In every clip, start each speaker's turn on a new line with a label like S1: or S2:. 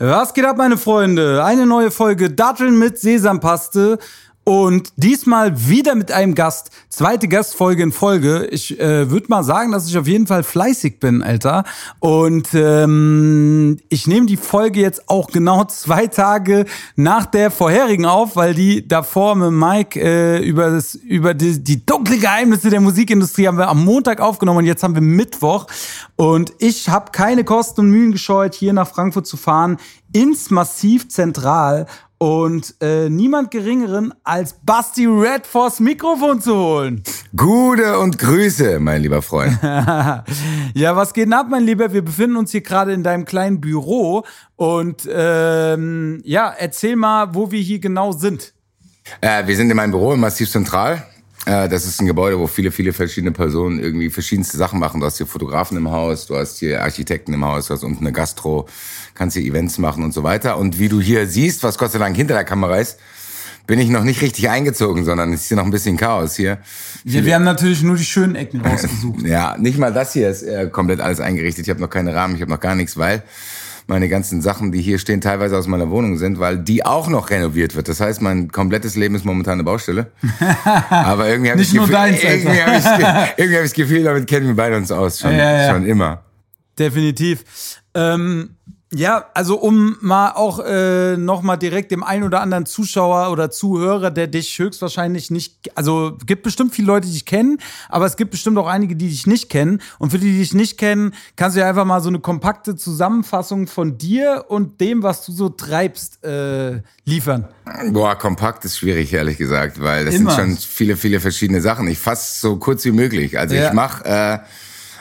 S1: Was geht ab, meine Freunde? Eine neue Folge Datteln mit Sesampaste. Und diesmal wieder mit einem Gast. Zweite Gastfolge in Folge. Ich äh, würde mal sagen, dass ich auf jeden Fall fleißig bin, Alter. Und ähm, ich nehme die Folge jetzt auch genau zwei Tage nach der vorherigen auf, weil die davor mit Mike äh, über, das, über die, die dunkle Geheimnisse der Musikindustrie haben wir am Montag aufgenommen und jetzt haben wir Mittwoch. Und ich habe keine Kosten und Mühen gescheut, hier nach Frankfurt zu fahren, ins Massiv Zentral und äh, niemand geringeren als Basti Red vors Mikrofon zu holen.
S2: Gute und Grüße, mein lieber Freund.
S1: ja, was geht denn ab, mein Lieber? Wir befinden uns hier gerade in deinem kleinen Büro und ähm, ja, erzähl mal, wo wir hier genau sind.
S2: Äh, wir sind in meinem Büro im Massiv Zentral. Äh, das ist ein Gebäude, wo viele, viele verschiedene Personen irgendwie verschiedenste Sachen machen. Du hast hier Fotografen im Haus, du hast hier Architekten im Haus, du hast unten eine Gastro, kannst hier Events machen und so weiter. Und wie du hier siehst, was Gott sei Dank hinter der Kamera ist, bin ich noch nicht richtig eingezogen, sondern es ist hier noch ein bisschen Chaos hier.
S1: Ja, wir haben natürlich nur die schönen Ecken rausgesucht.
S2: ja, nicht mal das hier ist äh, komplett alles eingerichtet. Ich habe noch keine Rahmen, ich habe noch gar nichts, weil meine ganzen Sachen, die hier stehen, teilweise aus meiner Wohnung sind, weil die auch noch renoviert wird. Das heißt, mein komplettes Leben ist momentan eine Baustelle. Aber irgendwie habe ich,
S1: Gefühl, deins,
S2: irgendwie hab ich, irgendwie hab ich das Gefühl, damit kennen wir beide uns aus. Schon, ja, ja. schon immer.
S1: Definitiv. Ähm, ja, also um mal auch äh, noch mal direkt dem einen oder anderen Zuschauer oder Zuhörer, der dich höchstwahrscheinlich nicht, also gibt bestimmt viele Leute, die dich kennen, aber es gibt bestimmt auch einige, die dich nicht kennen. Und für die, die dich nicht kennen, kannst du ja einfach mal so eine kompakte Zusammenfassung von dir und dem, was du so treibst, äh, liefern.
S2: Boah, kompakt ist schwierig, ehrlich gesagt, weil das Immer. sind schon viele, viele verschiedene Sachen. Ich fasse so kurz wie möglich. Also ja. ich mache äh,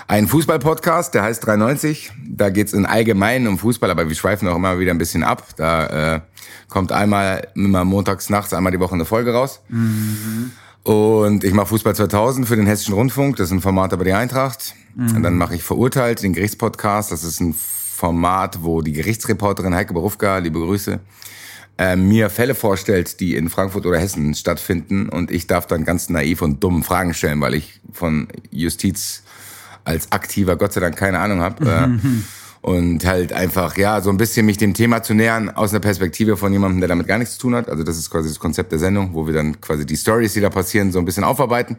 S2: ein Fußball-Podcast, der heißt 93. Da geht's in allgemein um Fußball, aber wir schweifen auch immer wieder ein bisschen ab. Da äh, kommt einmal immer montags nachts einmal die Woche eine Folge raus. Mhm. Und ich mache Fußball 2000 für den Hessischen Rundfunk. Das ist ein Format über die Eintracht. Mhm. Und dann mache ich Verurteilt, den Gerichtspodcast. Das ist ein Format, wo die Gerichtsreporterin Heike Berufka, liebe Grüße, äh, mir Fälle vorstellt, die in Frankfurt oder Hessen stattfinden. Und ich darf dann ganz naiv und dumm Fragen stellen, weil ich von Justiz als aktiver Gott sei Dank keine Ahnung habe. Äh, und halt einfach, ja, so ein bisschen mich dem Thema zu nähern aus einer Perspektive von jemandem, der damit gar nichts zu tun hat. Also das ist quasi das Konzept der Sendung, wo wir dann quasi die Stories, die da passieren, so ein bisschen aufarbeiten.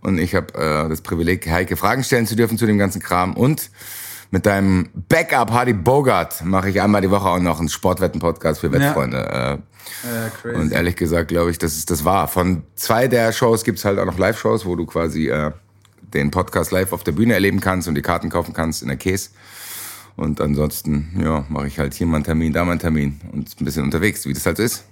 S2: Und ich habe äh, das Privileg, Heike Fragen stellen zu dürfen zu dem ganzen Kram. Und mit deinem Backup Hardy Bogart mache ich einmal die Woche auch noch einen Sportwetten-Podcast für Wettfreunde. Ja. Äh, ja, und ehrlich gesagt glaube ich, das ist das war. Von zwei der Shows gibt's halt auch noch Live-Shows, wo du quasi äh, den Podcast live auf der Bühne erleben kannst und die Karten kaufen kannst in der Case. Und ansonsten, ja, mache ich halt hier mal einen Termin, da mal einen Termin und ein bisschen unterwegs, wie das halt so ist.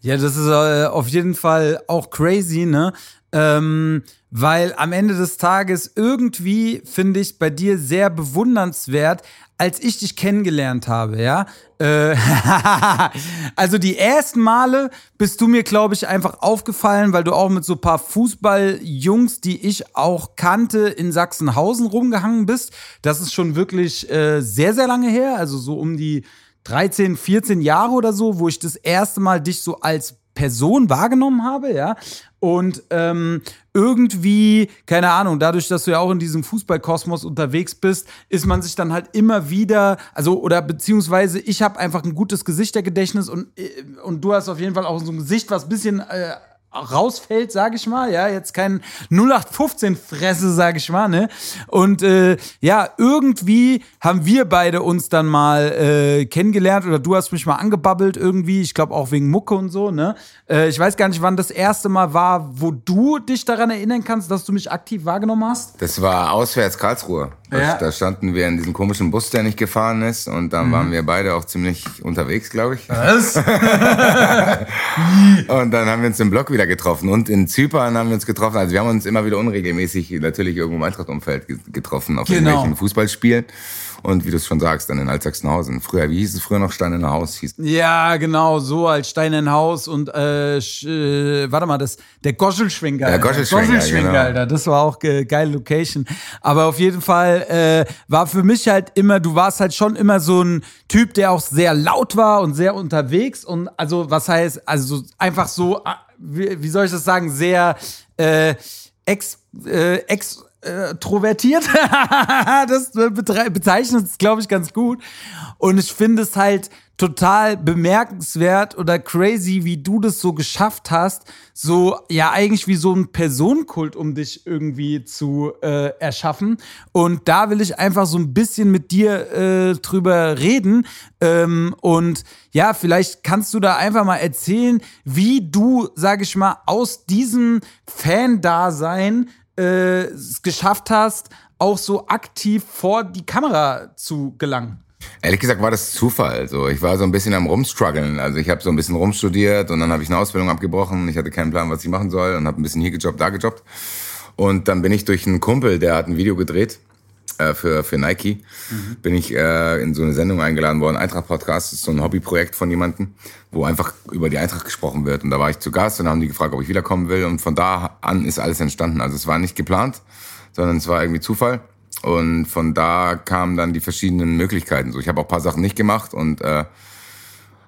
S1: Ja, das ist äh, auf jeden Fall auch crazy, ne? Ähm, weil am Ende des Tages irgendwie finde ich bei dir sehr bewundernswert, als ich dich kennengelernt habe, ja. Äh, also die ersten Male bist du mir, glaube ich, einfach aufgefallen, weil du auch mit so ein paar Fußballjungs, die ich auch kannte, in Sachsenhausen rumgehangen bist. Das ist schon wirklich äh, sehr, sehr lange her, also so um die 13, 14 Jahre oder so, wo ich das erste Mal dich so als Person wahrgenommen habe, ja. Und ähm, irgendwie, keine Ahnung, dadurch, dass du ja auch in diesem Fußballkosmos unterwegs bist, ist man sich dann halt immer wieder, also oder beziehungsweise ich habe einfach ein gutes Gesichtergedächtnis und, äh, und du hast auf jeden Fall auch so ein Gesicht, was ein bisschen äh, rausfällt, sage ich mal, ja, jetzt kein 0815 Fresse, sage ich mal, ne? Und äh, ja, irgendwie haben wir beide uns dann mal äh, kennengelernt oder du hast mich mal angebabbelt irgendwie, ich glaube auch wegen Mucke und so, ne? Äh, ich weiß gar nicht, wann das erste Mal war, wo du dich daran erinnern kannst, dass du mich aktiv wahrgenommen hast.
S2: Das war auswärts Karlsruhe. Ja. Da standen wir in diesem komischen Bus, der nicht gefahren ist und dann mhm. waren wir beide auch ziemlich unterwegs, glaube ich. Was? und dann haben wir uns im Block wieder getroffen und in Zypern haben wir uns getroffen. Also wir haben uns immer wieder unregelmäßig natürlich irgendwo im Eintracht-Umfeld getroffen auf genau. irgendwelchen Fußballspielen und wie du es schon sagst, dann in Altsachsenhausen. Früher, wie hieß es früher noch Steinerner Haus? Hieß
S1: ja, genau, so als Steinerner Haus und äh, äh, warte mal, das der Goschelschwenker.
S2: Der Goschelschwenker, Goschelschwenker genau.
S1: Alter, das war auch ge geile Location. Aber auf jeden Fall äh, war für mich halt immer, du warst halt schon immer so ein Typ, der auch sehr laut war und sehr unterwegs und also was heißt, also einfach so, äh, wie, wie soll ich das sagen, sehr äh, ex, äh, ex äh, trovertiert. das bezeichnet es, glaube ich, ganz gut. Und ich finde es halt total bemerkenswert oder crazy, wie du das so geschafft hast, so ja eigentlich wie so ein Personenkult um dich irgendwie zu äh, erschaffen. Und da will ich einfach so ein bisschen mit dir äh, drüber reden. Ähm, und ja, vielleicht kannst du da einfach mal erzählen, wie du, sag ich mal, aus diesem Fan-Dasein äh, es geschafft hast, auch so aktiv vor die Kamera zu gelangen.
S2: Ehrlich gesagt war das Zufall. Also ich war so ein bisschen am rumstruggeln. Also ich habe so ein bisschen rumstudiert und dann habe ich eine Ausbildung abgebrochen. Ich hatte keinen Plan, was ich machen soll und habe ein bisschen hier gejobbt, da gejobbt. Und dann bin ich durch einen Kumpel, der hat ein Video gedreht äh, für, für Nike, mhm. bin ich äh, in so eine Sendung eingeladen worden. Eintracht Podcast ist so ein Hobbyprojekt von jemandem, wo einfach über die Eintracht gesprochen wird. Und da war ich zu Gast und haben die gefragt, ob ich wiederkommen will. Und von da an ist alles entstanden. Also es war nicht geplant, sondern es war irgendwie Zufall. Und von da kamen dann die verschiedenen Möglichkeiten. So, ich habe auch paar Sachen nicht gemacht und äh,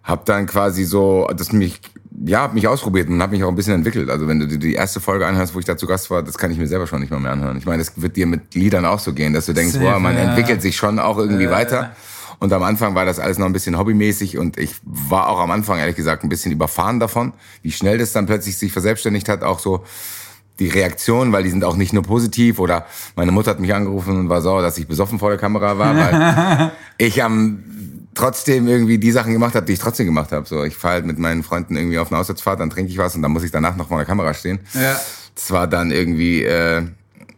S2: habe dann quasi so, das mich, ja, hab mich ausprobiert und habe mich auch ein bisschen entwickelt. Also wenn du die erste Folge anhörst, wo ich da zu Gast war, das kann ich mir selber schon nicht mal mehr anhören. Ich meine, das wird dir mit Liedern auch so gehen, dass du denkst, wow, man entwickelt sich schon auch irgendwie äh. weiter. Und am Anfang war das alles noch ein bisschen hobbymäßig und ich war auch am Anfang ehrlich gesagt ein bisschen überfahren davon, wie schnell das dann plötzlich sich verselbstständigt hat, auch so die Reaktionen, weil die sind auch nicht nur positiv oder meine Mutter hat mich angerufen und war sauer, dass ich besoffen vor der Kamera war, weil ich am trotzdem irgendwie die Sachen gemacht habe, die ich trotzdem gemacht habe. So, ich fahre halt mit meinen Freunden irgendwie auf eine Auswärtsfahrt, dann trinke ich was und dann muss ich danach noch vor der Kamera stehen. Ja. Das war dann irgendwie äh,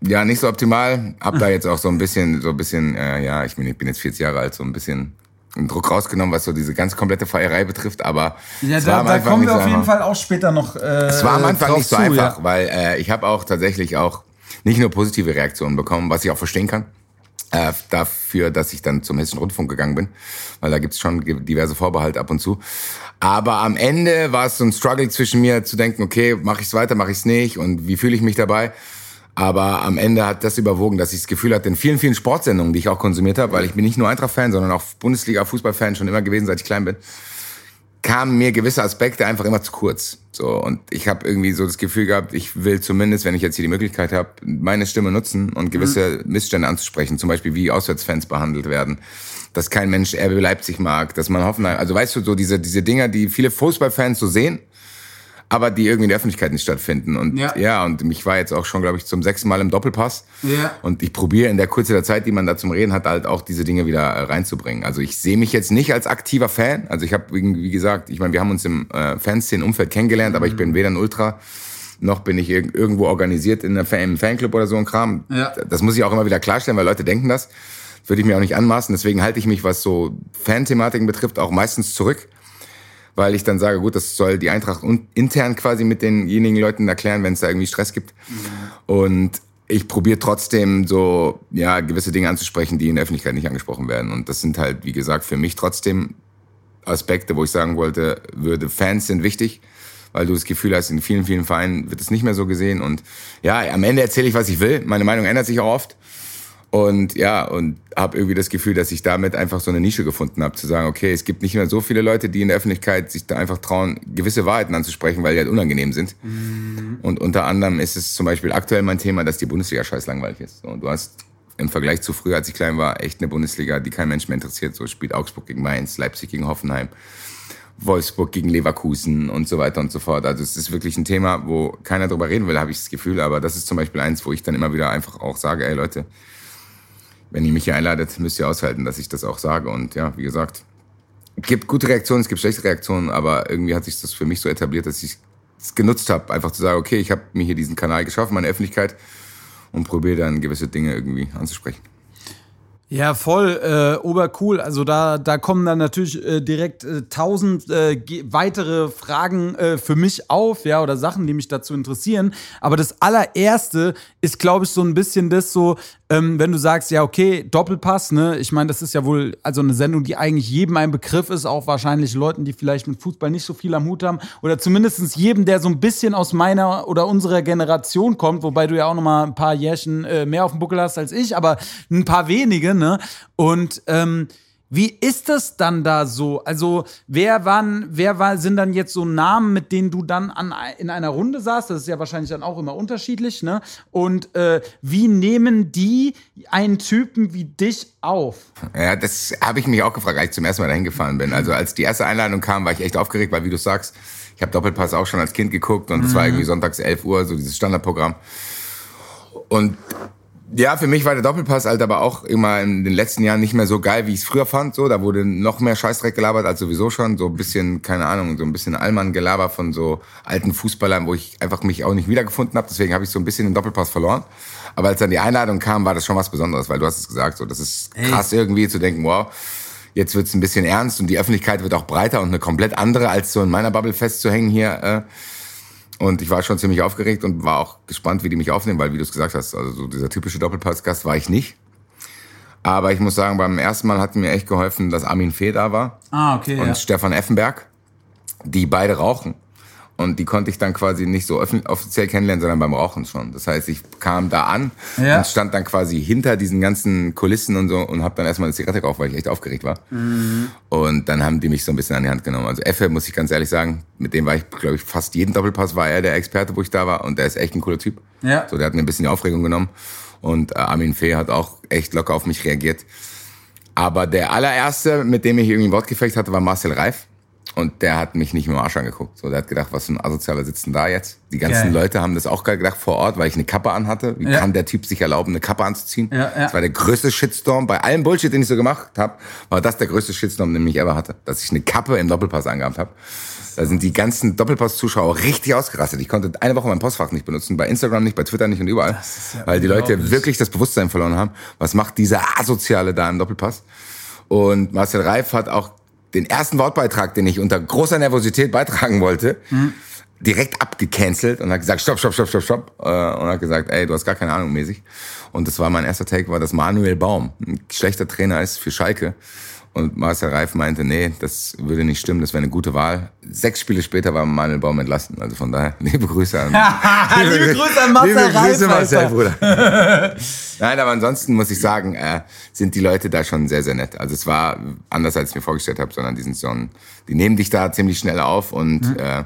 S2: ja nicht so optimal. Hab da jetzt auch so ein bisschen, so ein bisschen, äh, ja, ich bin, ich bin jetzt 40 Jahre alt, so ein bisschen einen Druck rausgenommen, was so diese ganz komplette Feierei betrifft, aber
S1: ja, da, da kommen wir auf jeden Fall auch später noch. Äh,
S2: es war am Anfang nicht so zu, einfach, ja. weil äh, ich habe auch tatsächlich auch nicht nur positive Reaktionen bekommen, was ich auch verstehen kann. Äh, dafür, dass ich dann zum Hessischen Rundfunk gegangen bin, weil da gibt's schon diverse Vorbehalte ab und zu. Aber am Ende war es so ein Struggle zwischen mir zu denken, okay, mache ich's weiter, mache ich's nicht und wie fühle ich mich dabei? Aber am Ende hat das überwogen, dass ich das Gefühl hatte, in vielen, vielen Sportsendungen, die ich auch konsumiert habe, weil ich bin nicht nur Eintracht-Fan, sondern auch Bundesliga-Fußball-Fan schon immer gewesen, seit ich klein bin, kamen mir gewisse Aspekte einfach immer zu kurz. So und ich habe irgendwie so das Gefühl gehabt, ich will zumindest, wenn ich jetzt hier die Möglichkeit habe, meine Stimme nutzen und gewisse mhm. Missstände anzusprechen, zum Beispiel wie Auswärtsfans behandelt werden, dass kein Mensch RB Leipzig mag, dass man Hoffenheim, also weißt du so diese diese Dinger, die viele Fußballfans so sehen aber die irgendwie in der Öffentlichkeit nicht stattfinden. Und ja, ja und mich war jetzt auch schon, glaube ich, zum sechsten Mal im Doppelpass. Ja. Und ich probiere in der Kurze der Zeit, die man da zum Reden hat, halt auch diese Dinge wieder äh, reinzubringen. Also ich sehe mich jetzt nicht als aktiver Fan. Also ich habe, wie gesagt, ich meine, wir haben uns im äh, Fanszenen-Umfeld kennengelernt, mhm. aber ich bin weder ein Ultra noch bin ich irgendwo organisiert in einem Fanclub oder so ein Kram. Ja. Das muss ich auch immer wieder klarstellen, weil Leute denken das. Würde ich mir auch nicht anmaßen. Deswegen halte ich mich, was so Fan-Thematiken betrifft, auch meistens zurück weil ich dann sage, gut, das soll die Eintracht intern quasi mit denjenigen Leuten erklären, wenn es da irgendwie Stress gibt. Und ich probiere trotzdem so, ja, gewisse Dinge anzusprechen, die in der Öffentlichkeit nicht angesprochen werden. Und das sind halt, wie gesagt, für mich trotzdem Aspekte, wo ich sagen wollte, würde, Fans sind wichtig, weil du das Gefühl hast, in vielen, vielen Vereinen wird es nicht mehr so gesehen. Und ja, am Ende erzähle ich, was ich will. Meine Meinung ändert sich auch oft. Und ja, und habe irgendwie das Gefühl, dass ich damit einfach so eine Nische gefunden habe, zu sagen, okay, es gibt nicht mehr so viele Leute, die in der Öffentlichkeit sich da einfach trauen, gewisse Wahrheiten anzusprechen, weil die halt unangenehm sind. Mhm. Und unter anderem ist es zum Beispiel aktuell mein Thema, dass die Bundesliga scheiß langweilig ist. Und du hast im Vergleich zu früher, als ich klein war, echt eine Bundesliga, die kein Mensch mehr interessiert. So spielt Augsburg gegen Mainz, Leipzig gegen Hoffenheim. Wolfsburg gegen Leverkusen und so weiter und so fort. Also es ist wirklich ein Thema, wo keiner drüber reden will, habe ich das Gefühl. Aber das ist zum Beispiel eins, wo ich dann immer wieder einfach auch sage, ey Leute, wenn ihr mich hier einladet, müsst ihr aushalten, dass ich das auch sage. Und ja, wie gesagt, es gibt gute Reaktionen, es gibt schlechte Reaktionen, aber irgendwie hat sich das für mich so etabliert, dass ich es genutzt habe, einfach zu sagen, okay, ich habe mir hier diesen Kanal geschaffen, meine Öffentlichkeit und probiere dann gewisse Dinge irgendwie anzusprechen.
S1: Ja, voll äh, obercool. Also da, da kommen dann natürlich äh, direkt äh, tausend äh, weitere Fragen äh, für mich auf, ja, oder Sachen, die mich dazu interessieren. Aber das allererste ist, glaube ich, so ein bisschen das so, ähm, wenn du sagst, ja, okay, Doppelpass, ne? Ich meine, das ist ja wohl also eine Sendung, die eigentlich jedem ein Begriff ist, auch wahrscheinlich Leuten, die vielleicht mit Fußball nicht so viel am Hut haben. Oder zumindest jedem, der so ein bisschen aus meiner oder unserer Generation kommt, wobei du ja auch noch mal ein paar Jährchen äh, mehr auf dem Buckel hast als ich, aber ein paar wenige, ne? Und ähm, Wie ist das dann da so? Also, wer waren, wer war, sind dann jetzt so Namen, mit denen du dann an, in einer Runde saßt? Das ist ja wahrscheinlich dann auch immer unterschiedlich, ne? Und äh, wie nehmen die einen Typen wie dich auf?
S2: Ja, das habe ich mich auch gefragt, als ich zum ersten Mal dahin gefahren bin. Also, als die erste Einladung kam, war ich echt aufgeregt, weil, wie du sagst, ich habe Doppelpass auch schon als Kind geguckt und es mhm. war irgendwie sonntags 11 Uhr, so dieses Standardprogramm. Und ja, für mich war der Doppelpass halt aber auch immer in den letzten Jahren nicht mehr so geil, wie ich es früher fand. So, da wurde noch mehr Scheißdreck gelabert als sowieso schon. So ein bisschen, keine Ahnung, so ein bisschen Allmann-Gelaber von so alten Fußballern, wo ich einfach mich auch nicht wiedergefunden habe. Deswegen habe ich so ein bisschen den Doppelpass verloren. Aber als dann die Einladung kam, war das schon was Besonderes, weil du hast es gesagt, so das ist krass Ey. irgendwie zu denken, wow, jetzt wird's ein bisschen ernst und die Öffentlichkeit wird auch breiter und eine komplett andere, als so in meiner Bubble festzuhängen hier. Äh, und ich war schon ziemlich aufgeregt und war auch gespannt, wie die mich aufnehmen, weil, wie du es gesagt hast, also so dieser typische Doppelpass-Gast war ich nicht. Aber ich muss sagen, beim ersten Mal hat mir echt geholfen, dass Armin Fee da war.
S1: Ah, okay.
S2: Und ja. Stefan Effenberg, die beide rauchen. Und die konnte ich dann quasi nicht so offiziell kennenlernen, sondern beim Rauchen schon. Das heißt, ich kam da an ja. und stand dann quasi hinter diesen ganzen Kulissen und so und habe dann erstmal eine Zigarette geraucht, weil ich echt aufgeregt war. Mhm. Und dann haben die mich so ein bisschen an die Hand genommen. Also Effe, muss ich ganz ehrlich sagen, mit dem war ich, glaube ich, fast jeden Doppelpass war er der Experte, wo ich da war. Und der ist echt ein cooler Typ. Ja. So, der hat mir ein bisschen die Aufregung genommen. Und äh, Armin Fee hat auch echt locker auf mich reagiert. Aber der allererste, mit dem ich irgendwie ein Wortgefecht hatte, war Marcel Reif. Und der hat mich nicht mit dem Arsch angeguckt. So, der hat gedacht, was für ein Asozialer sitzt denn da jetzt? Die ganzen Geil. Leute haben das auch gedacht vor Ort, weil ich eine Kappe anhatte. Wie ja. kann der Typ sich erlauben, eine Kappe anzuziehen? Ja, ja. Das war der größte Shitstorm. Bei allem Bullshit, den ich so gemacht habe, war das der größte Shitstorm, den ich ever hatte. Dass ich eine Kappe im Doppelpass angehabt habe. Da sind die ganzen Doppelpass-Zuschauer richtig ausgerastet. Ich konnte eine Woche mein Postfach nicht benutzen, bei Instagram nicht, bei Twitter nicht und überall. Ja weil die Leute wirklich das Bewusstsein verloren haben. Was macht dieser Asoziale da im Doppelpass? Und Marcel Reif hat auch den ersten Wortbeitrag, den ich unter großer Nervosität beitragen wollte, mhm. direkt abgecancelt und hat gesagt, stopp, stopp, stopp, stopp, stopp. Äh, und hat gesagt, ey, du hast gar keine Ahnung mäßig. Und das war mein erster Take, war, dass Manuel Baum ein schlechter Trainer ist für Schalke. Und Marcel Reif meinte, nee, das würde nicht stimmen, das wäre eine gute Wahl. Sechs Spiele später war Manuel Baum entlassen. Also von daher, liebe Grüße an...
S1: liebe, Grüße an Marcel liebe Reif. Grüße Marcel, Bruder.
S2: Nein, aber ansonsten muss ich sagen, äh, sind die Leute da schon sehr, sehr nett. Also es war anders, als ich mir vorgestellt habe, sondern die sind so ein, die nehmen dich da ziemlich schnell auf und mhm. äh,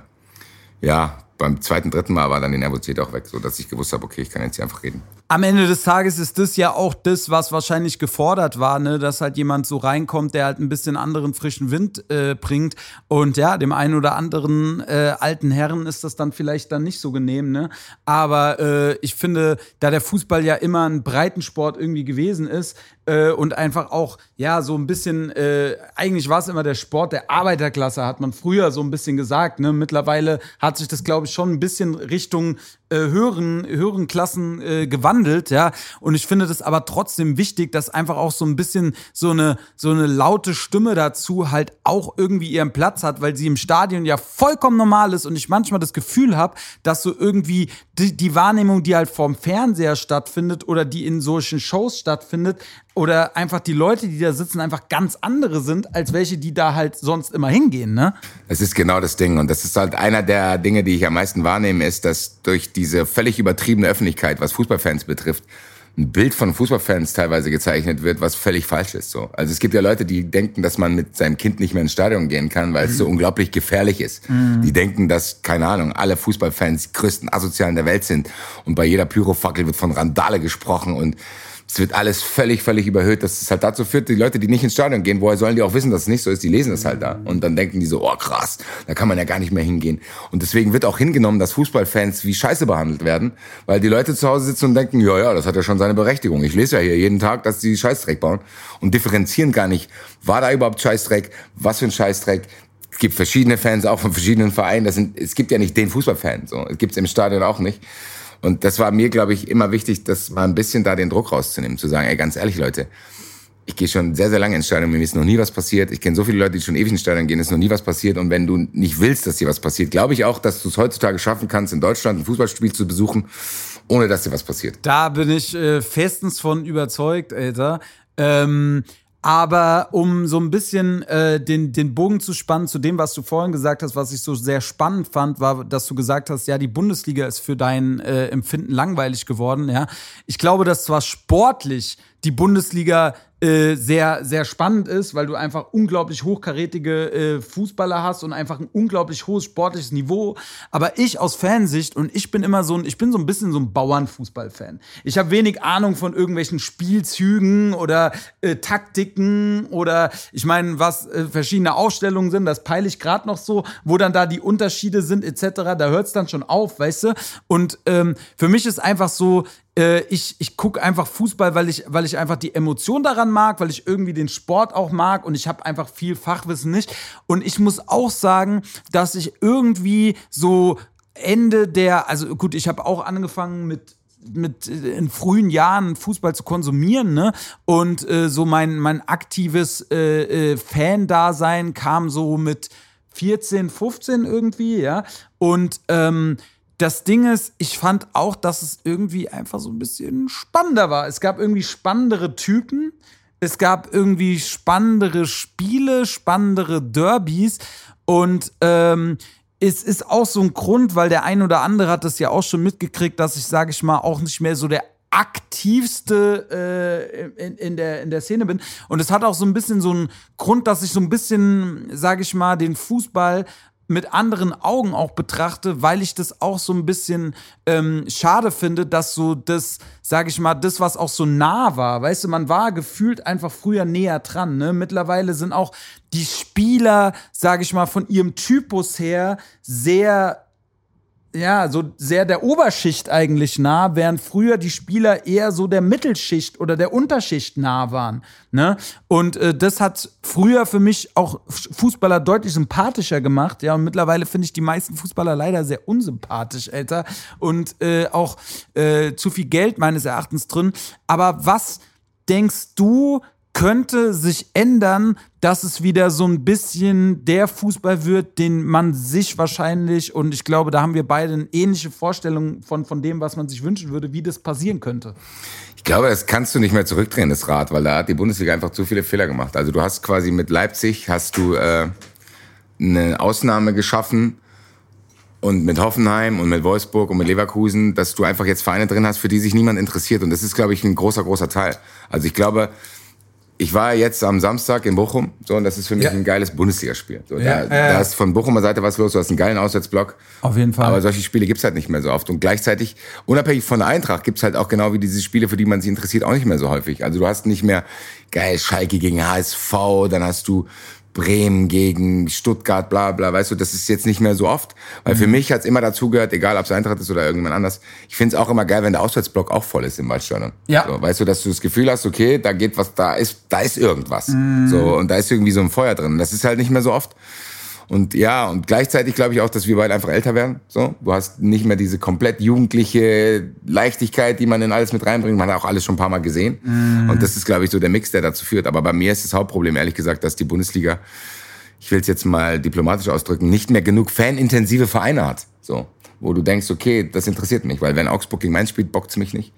S2: ja, beim zweiten, dritten Mal war dann die Nervosität auch weg, so dass ich gewusst habe, okay, ich kann jetzt hier einfach reden.
S1: Am Ende des Tages ist das ja auch das, was wahrscheinlich gefordert war, ne? dass halt jemand so reinkommt, der halt ein bisschen anderen frischen Wind äh, bringt. Und ja, dem einen oder anderen äh, alten Herren ist das dann vielleicht dann nicht so genehm. Ne? Aber äh, ich finde, da der Fußball ja immer ein Breitensport irgendwie gewesen ist, äh, und einfach auch, ja, so ein bisschen, äh, eigentlich war es immer der Sport der Arbeiterklasse, hat man früher so ein bisschen gesagt. Ne? Mittlerweile hat sich das, glaube ich, schon ein bisschen Richtung äh, höheren, höheren Klassen äh, gewandelt, ja. Und ich finde das aber trotzdem wichtig, dass einfach auch so ein bisschen so eine, so eine laute Stimme dazu halt auch irgendwie ihren Platz hat, weil sie im Stadion ja vollkommen normal ist und ich manchmal das Gefühl habe, dass so irgendwie die, die Wahrnehmung, die halt vorm Fernseher stattfindet oder die in solchen Shows stattfindet, oder einfach die Leute, die da sitzen, einfach ganz andere sind, als welche, die da halt sonst immer hingehen, ne?
S2: Das ist genau das Ding. Und das ist halt einer der Dinge, die ich am meisten wahrnehme, ist, dass durch diese völlig übertriebene Öffentlichkeit, was Fußballfans betrifft, ein Bild von Fußballfans teilweise gezeichnet wird, was völlig falsch ist. So. Also es gibt ja Leute, die denken, dass man mit seinem Kind nicht mehr ins Stadion gehen kann, weil es so mhm. unglaublich gefährlich ist. Mhm. Die denken, dass, keine Ahnung, alle Fußballfans die größten Asozialen der Welt sind und bei jeder Pyrofackel wird von Randale gesprochen und es wird alles völlig, völlig überhöht, dass es halt dazu führt, die Leute, die nicht ins Stadion gehen, woher sollen die auch wissen, dass es nicht so ist? Die lesen es halt da. Und dann denken die so, oh krass, da kann man ja gar nicht mehr hingehen. Und deswegen wird auch hingenommen, dass Fußballfans wie Scheiße behandelt werden, weil die Leute zu Hause sitzen und denken, ja, ja, das hat ja schon seine Berechtigung. Ich lese ja hier jeden Tag, dass die Scheißdreck bauen und differenzieren gar nicht, war da überhaupt Scheißdreck, was für ein Scheißdreck, es gibt verschiedene Fans, auch von verschiedenen Vereinen. Das sind, es gibt ja nicht den Fußballfan. So. Es gibt im Stadion auch nicht. Und das war mir, glaube ich, immer wichtig, das mal ein bisschen da den Druck rauszunehmen, zu sagen, ey, ganz ehrlich, Leute, ich gehe schon sehr, sehr lange ins Stadion, mir ist noch nie was passiert. Ich kenne so viele Leute, die schon ewig ins Stadion gehen, ist noch nie was passiert. Und wenn du nicht willst, dass dir was passiert, glaube ich auch, dass du es heutzutage schaffen kannst, in Deutschland ein Fußballspiel zu besuchen, ohne dass dir was passiert.
S1: Da bin ich äh, festens von überzeugt, Alter. Ähm, aber um so ein bisschen äh, den, den Bogen zu spannen zu dem, was du vorhin gesagt hast, was ich so sehr spannend fand, war, dass du gesagt hast, ja, die Bundesliga ist für dein äh, Empfinden langweilig geworden. Ja, ich glaube, dass zwar sportlich die Bundesliga äh, sehr, sehr spannend ist, weil du einfach unglaublich hochkarätige äh, Fußballer hast und einfach ein unglaublich hohes sportliches Niveau. Aber ich aus Fansicht und ich bin immer so ein, ich bin so ein bisschen so ein Bauernfußball-Fan. Ich habe wenig Ahnung von irgendwelchen Spielzügen oder äh, Taktiken oder ich meine, was äh, verschiedene Ausstellungen sind, das peile ich gerade noch so, wo dann da die Unterschiede sind etc. Da hört es dann schon auf, weißt du? Und ähm, für mich ist einfach so, ich, ich gucke einfach Fußball, weil ich, weil ich einfach die Emotion daran mag, weil ich irgendwie den Sport auch mag und ich habe einfach viel Fachwissen nicht. Und ich muss auch sagen, dass ich irgendwie so Ende der, also gut, ich habe auch angefangen mit mit äh, in frühen Jahren Fußball zu konsumieren, ne? Und äh, so mein, mein aktives äh, äh, Fan-Dasein kam so mit 14, 15 irgendwie, ja. Und ähm, das Ding ist, ich fand auch, dass es irgendwie einfach so ein bisschen spannender war. Es gab irgendwie spannendere Typen. Es gab irgendwie spannendere Spiele, spannendere Derbys. Und ähm, es ist auch so ein Grund, weil der ein oder andere hat das ja auch schon mitgekriegt, dass ich, sage ich mal, auch nicht mehr so der aktivste äh, in, in, der, in der Szene bin. Und es hat auch so ein bisschen so einen Grund, dass ich so ein bisschen, sage ich mal, den Fußball mit anderen Augen auch betrachte, weil ich das auch so ein bisschen ähm, schade finde, dass so das, sage ich mal, das, was auch so nah war, weißt du, man war gefühlt einfach früher näher dran. Ne? Mittlerweile sind auch die Spieler, sage ich mal, von ihrem Typus her sehr ja, so sehr der Oberschicht eigentlich nah, während früher die Spieler eher so der Mittelschicht oder der Unterschicht nah waren. Ne? Und äh, das hat früher für mich auch Fußballer deutlich sympathischer gemacht. Ja, und mittlerweile finde ich die meisten Fußballer leider sehr unsympathisch, älter. Und äh, auch äh, zu viel Geld meines Erachtens drin. Aber was denkst du, könnte sich ändern, dass es wieder so ein bisschen der Fußball wird, den man sich wahrscheinlich, und ich glaube, da haben wir beide eine ähnliche Vorstellung von, von dem, was man sich wünschen würde, wie das passieren könnte.
S2: Ich glaube, das kannst du nicht mehr zurückdrehen, das Rad, weil da hat die Bundesliga einfach zu viele Fehler gemacht. Also du hast quasi mit Leipzig, hast du äh, eine Ausnahme geschaffen, und mit Hoffenheim und mit Wolfsburg und mit Leverkusen, dass du einfach jetzt Vereine drin hast, für die sich niemand interessiert. Und das ist, glaube ich, ein großer, großer Teil. Also ich glaube, ich war jetzt am Samstag in Bochum, so, und das ist für mich ja. ein geiles Bundesligaspiel. So, ja, da, da ist von Bochumer Seite was los, du hast einen geilen Auswärtsblock.
S1: Auf jeden Fall.
S2: Aber solche Spiele gibt's halt nicht mehr so oft. Und gleichzeitig, unabhängig von der Eintracht, gibt's halt auch genau wie diese Spiele, für die man sich interessiert, auch nicht mehr so häufig. Also du hast nicht mehr geil Schalke gegen HSV, dann hast du Bremen gegen Stuttgart, bla bla, weißt du, das ist jetzt nicht mehr so oft. Weil mhm. für mich hat's immer dazugehört, egal ob es Eintracht ist oder irgendjemand anders. Ich find's auch immer geil, wenn der Auswärtsblock auch voll ist im Waldstadion. Ja. So, weißt du, dass du das Gefühl hast, okay, da geht was, da ist, da ist irgendwas. Mhm. So, und da ist irgendwie so ein Feuer drin. Das ist halt nicht mehr so oft. Und ja, und gleichzeitig glaube ich auch, dass wir beide einfach älter werden. So, du hast nicht mehr diese komplett jugendliche Leichtigkeit, die man in alles mit reinbringt. Man hat auch alles schon ein paar Mal gesehen. Mm. Und das ist, glaube ich, so der Mix, der dazu führt. Aber bei mir ist das Hauptproblem, ehrlich gesagt, dass die Bundesliga, ich will es jetzt mal diplomatisch ausdrücken, nicht mehr genug fanintensive Vereine hat. So, wo du denkst, okay, das interessiert mich, weil wenn Augsburg gegen Mainz spielt, bockt's mich nicht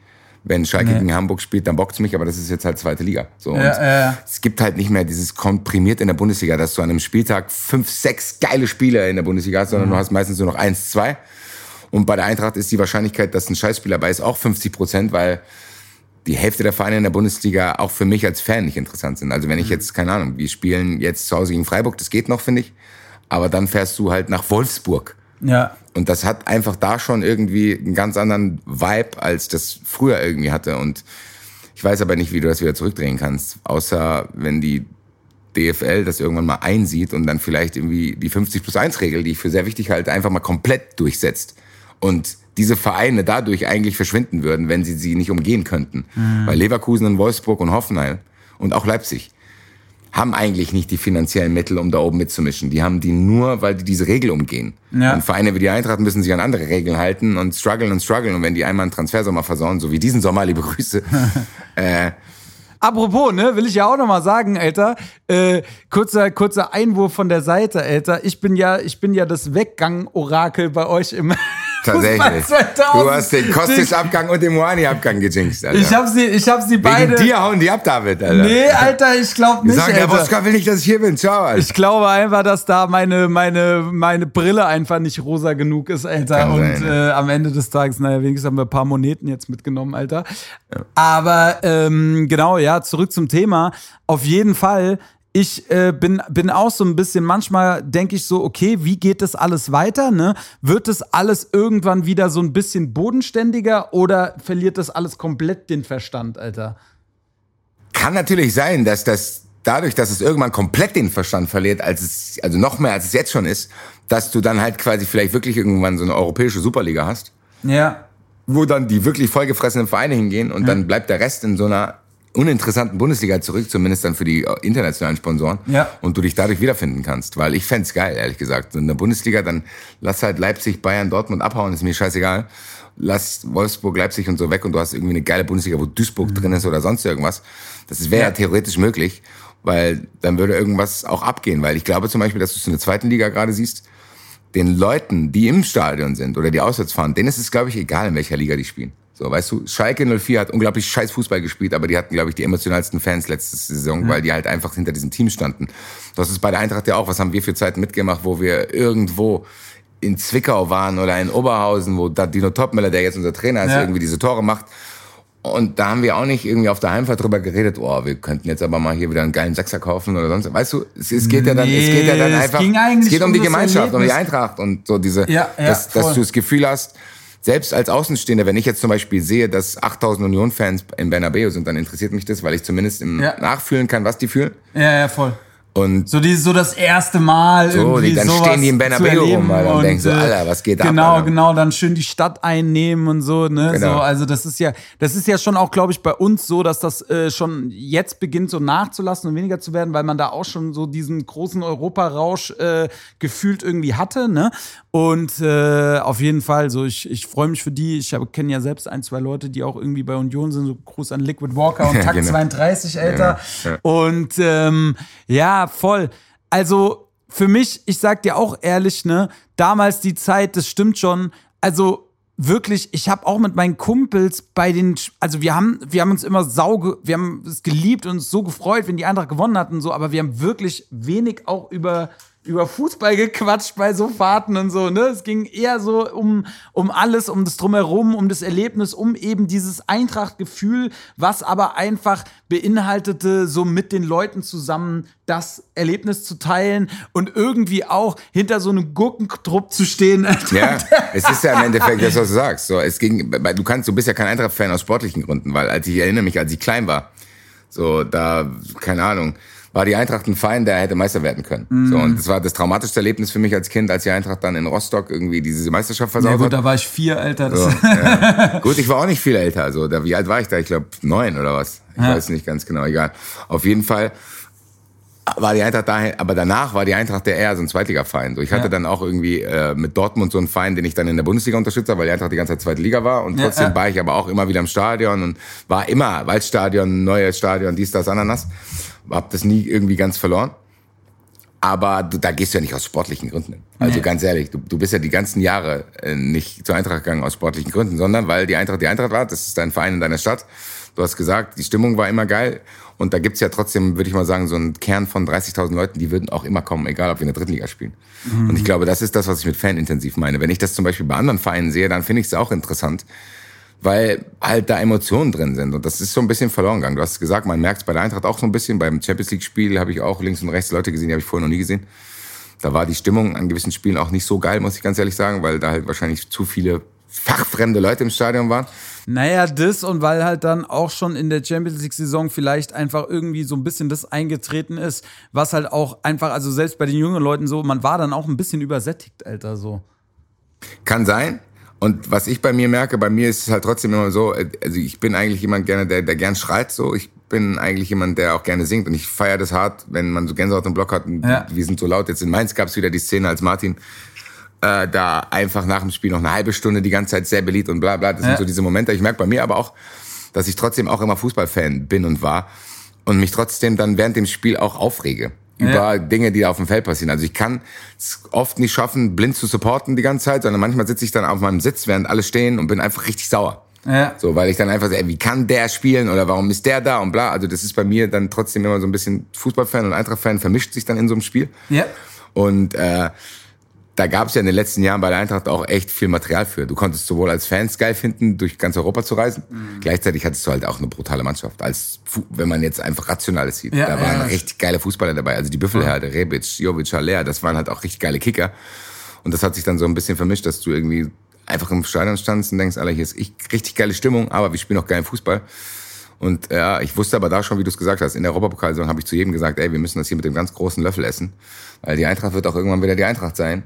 S2: wenn Schalke nee. gegen Hamburg spielt, dann bockt's mich, aber das ist jetzt halt zweite Liga. So, ja, ja. Es gibt halt nicht mehr dieses komprimiert in der Bundesliga, dass du an einem Spieltag fünf, sechs geile Spiele in der Bundesliga hast, sondern mhm. du hast meistens nur noch eins, zwei. Und bei der Eintracht ist die Wahrscheinlichkeit, dass ein Scheißspiel dabei ist, auch 50 Prozent, weil die Hälfte der Vereine in der Bundesliga auch für mich als Fan nicht interessant sind. Also wenn ich mhm. jetzt, keine Ahnung, wir spielen jetzt zu Hause gegen Freiburg, das geht noch, finde ich. Aber dann fährst du halt nach Wolfsburg. Ja. Und das hat einfach da schon irgendwie einen ganz anderen Vibe, als das früher irgendwie hatte. Und ich weiß aber nicht, wie du das wieder zurückdrehen kannst. Außer wenn die DFL das irgendwann mal einsieht und dann vielleicht irgendwie die 50 plus 1 Regel, die ich für sehr wichtig halte, einfach mal komplett durchsetzt. Und diese Vereine dadurch eigentlich verschwinden würden, wenn sie sie nicht umgehen könnten. Mhm. Weil Leverkusen und Wolfsburg und Hoffenheim und auch Leipzig haben eigentlich nicht die finanziellen Mittel, um da oben mitzumischen. Die haben die nur, weil die diese Regel umgehen. Ja. Und Vereine wie die Eintracht müssen sich an andere Regeln halten und strugglen und strugglen. Und wenn die einmal einen Transfersommer versauen, so wie diesen Sommer, liebe Grüße, äh,
S1: Apropos, ne, will ich ja auch noch mal sagen, Alter. Äh, kurzer, kurzer Einwurf von der Seite, Alter. Ich bin ja, ich bin ja das Weggang-Orakel bei euch im
S2: Tatsächlich. Du hast den Kostic-Abgang und den Moani-Abgang gejinxt,
S1: Alter. Ich hab sie, ich hab sie beide.
S2: Wegen dir hauen die ab, David,
S1: Alter. Nee, Alter, ich glaube nicht. Sagen,
S2: der Boska will nicht, dass ich hier bin. Ciao, Alter.
S1: Ich glaube einfach, dass da meine, meine, meine Brille einfach nicht rosa genug ist, Alter. Kann und sein, äh, am Ende des Tages, naja, wenigstens haben wir ein paar Moneten jetzt mitgenommen, Alter. Ja. Aber ähm, genau, ja, zurück zum Thema. Auf jeden Fall ich äh, bin, bin auch so ein bisschen, manchmal denke ich so, okay, wie geht das alles weiter? Ne? Wird das alles irgendwann wieder so ein bisschen bodenständiger oder verliert das alles komplett den Verstand, Alter?
S2: Kann natürlich sein, dass das dadurch, dass es irgendwann komplett den Verstand verliert, als es, also noch mehr als es jetzt schon ist, dass du dann halt quasi vielleicht wirklich irgendwann so eine europäische Superliga hast.
S1: Ja.
S2: Wo dann die wirklich vollgefressenen Vereine hingehen und ja. dann bleibt der Rest in so einer uninteressanten Bundesliga zurück, zumindest dann für die äh, internationalen Sponsoren.
S1: Ja.
S2: Und du dich dadurch wiederfinden kannst. Weil ich fände geil, ehrlich gesagt. In der Bundesliga, dann lass halt Leipzig, Bayern, Dortmund abhauen, ist mir scheißegal. Lass Wolfsburg, Leipzig und so weg und du hast irgendwie eine geile Bundesliga, wo Duisburg mhm. drin ist oder sonst irgendwas. Das wäre ja. ja theoretisch möglich, weil dann würde irgendwas auch abgehen. Weil ich glaube zum Beispiel, dass du es in der zweiten Liga gerade siehst, den Leuten, die im Stadion sind oder die auswärts fahren, denen ist es, glaube ich, egal, in welcher Liga die spielen. So, weißt du, Schalke 04 hat unglaublich scheiß Fußball gespielt, aber die hatten, glaube ich, die emotionalsten Fans letzte Saison, mhm. weil die halt einfach hinter diesem Team standen. Das ist bei der Eintracht ja auch, was haben wir für Zeiten mitgemacht, wo wir irgendwo in Zwickau waren oder in Oberhausen, wo Dino Topmüller, der jetzt unser Trainer ist, ja. irgendwie diese Tore macht. Und da haben wir auch nicht irgendwie auf der Heimfahrt drüber geredet, oh, wir könnten jetzt aber mal hier wieder einen geilen Sechser kaufen oder sonst. Weißt du, es, es geht ja dann, nee, es geht ja dann einfach, es, es geht um, um die Gemeinschaft, um die Eintracht und so diese, ja, ja, dass, dass du das Gefühl hast, selbst als Außenstehender, wenn ich jetzt zum Beispiel sehe, dass 8000 Union-Fans in Bernabeu sind, dann interessiert mich das, weil ich zumindest im ja. nachfühlen kann, was die fühlen.
S1: Ja, ja, voll.
S2: Und
S1: so, die, so das erste Mal so, irgendwie die,
S2: dann stehen die in Bernabeu rum Alter, und, und denken so, Alter, was geht
S1: genau,
S2: ab?
S1: Genau, genau, dann schön die Stadt einnehmen und so, ne? Genau. So, also das ist ja, das ist ja schon auch, glaube ich, bei uns so, dass das äh, schon jetzt beginnt so nachzulassen und weniger zu werden, weil man da auch schon so diesen großen Europarausch äh, gefühlt irgendwie hatte, ne? Und äh, auf jeden Fall, so ich, ich freue mich für die. Ich kenne ja selbst ein, zwei Leute, die auch irgendwie bei Union sind. So Gruß an Liquid Walker und Takt genau. 32, Alter. Ja, ja. Und ähm, ja, voll. Also für mich, ich sag dir auch ehrlich, ne, damals die Zeit, das stimmt schon. Also wirklich, ich habe auch mit meinen Kumpels bei den, also wir haben, wir haben uns immer sauge, wir haben es geliebt und uns so gefreut, wenn die Eintracht gewonnen hatten, so, aber wir haben wirklich wenig auch über über Fußball gequatscht bei so Fahrten und so, ne? Es ging eher so um, um alles, um das Drumherum, um das Erlebnis, um eben dieses Eintracht-Gefühl, was aber einfach beinhaltete, so mit den Leuten zusammen das Erlebnis zu teilen und irgendwie auch hinter so einem Gurkentrupp zu stehen.
S2: Ja, es ist ja im Endeffekt das, was du sagst. So, es ging, du kannst, du bist ja kein Eintracht-Fan aus sportlichen Gründen, weil als ich erinnere mich, als ich klein war, so da, keine Ahnung, war die Eintracht ein Verein, der hätte Meister werden können. Mm. So, und das war das traumatischste Erlebnis für mich als Kind, als die Eintracht dann in Rostock irgendwie diese Meisterschaft versaut ja,
S1: gut, hat. da war ich vier, Alter.
S2: So, ja. Gut, ich war auch nicht viel älter. Also, da, wie alt war ich da? Ich glaube neun oder was. Ich ja. weiß nicht ganz genau, egal. Auf jeden Fall war die Eintracht dahin, aber danach war die Eintracht der eher so ein Zweitliga-Verein. So, ich hatte ja. dann auch irgendwie äh, mit Dortmund so einen Verein, den ich dann in der Bundesliga unterstützt habe, weil die Eintracht die ganze Zeit zweite Liga war. Und trotzdem ja, ja. war ich aber auch immer wieder im Stadion und war immer Waldstadion, neues Stadion, dies, das, Ananas. Hab das nie irgendwie ganz verloren. Aber du, da gehst du ja nicht aus sportlichen Gründen. Also nee. ganz ehrlich, du, du bist ja die ganzen Jahre äh, nicht zur Eintracht gegangen aus sportlichen Gründen, sondern weil die Eintracht die Eintracht war. Das ist dein Verein in deiner Stadt. Du hast gesagt, die Stimmung war immer geil. Und da gibt's ja trotzdem, würde ich mal sagen, so einen Kern von 30.000 Leuten, die würden auch immer kommen, egal ob wir in der dritten Liga spielen. Mhm. Und ich glaube, das ist das, was ich mit fanintensiv meine. Wenn ich das zum Beispiel bei anderen Vereinen sehe, dann finde ich es auch interessant, weil halt da Emotionen drin sind. Und das ist so ein bisschen verloren gegangen. Du hast gesagt, man merkt es bei der Eintracht auch so ein bisschen. Beim Champions League-Spiel habe ich auch links und rechts Leute gesehen, die habe ich vorher noch nie gesehen. Da war die Stimmung an gewissen Spielen auch nicht so geil, muss ich ganz ehrlich sagen, weil da halt wahrscheinlich zu viele fachfremde Leute im Stadion waren.
S1: Naja, das und weil halt dann auch schon in der Champions League-Saison vielleicht einfach irgendwie so ein bisschen das eingetreten ist, was halt auch einfach, also selbst bei den jungen Leuten so, man war dann auch ein bisschen übersättigt, Alter, so.
S2: Kann sein. Und was ich bei mir merke, bei mir ist es halt trotzdem immer so, also ich bin eigentlich jemand gerne, der, der gern schreit, so. Ich bin eigentlich jemand, der auch gerne singt und ich feiere das hart, wenn man so Gänsehaut im Block hat und ja. wir sind so laut. Jetzt in Mainz gab es wieder die Szene, als Martin äh, da einfach nach dem Spiel noch eine halbe Stunde die ganze Zeit sehr beliebt und bla bla. Das ja. sind so diese Momente. Ich merke bei mir aber auch, dass ich trotzdem auch immer Fußballfan bin und war und mich trotzdem dann während dem Spiel auch aufrege. Über ja. Dinge, die auf dem Feld passieren. Also ich kann es oft nicht schaffen, blind zu supporten die ganze Zeit, sondern manchmal sitze ich dann auf meinem Sitz, während alle stehen und bin einfach richtig sauer. Ja. So, weil ich dann einfach so, ey, wie kann der spielen oder warum ist der da und bla. Also das ist bei mir dann trotzdem immer so ein bisschen Fußballfan und Eintracht-Fan vermischt sich dann in so einem Spiel. Ja. Und äh, da gab es ja in den letzten Jahren bei der Eintracht auch echt viel Material für. Du konntest sowohl als Fans geil finden, durch ganz Europa zu reisen. Mhm. Gleichzeitig hattest du halt auch eine brutale Mannschaft. Als wenn man jetzt einfach Rationales sieht. Ja, da waren ja. richtig geile Fußballer dabei. Also die Büffelherde, Rebic, Jovic, Haller, das waren halt auch richtig geile Kicker. Und das hat sich dann so ein bisschen vermischt, dass du irgendwie einfach im Stadion standst und denkst, Alter, hier ist richtig geile Stimmung, aber wir spielen auch geilen Fußball. Und ja, ich wusste aber da schon, wie du es gesagt hast, in der Europapokalsaison habe ich zu jedem gesagt, ey, wir müssen das hier mit dem ganz großen Löffel essen, weil die Eintracht wird auch irgendwann wieder die Eintracht sein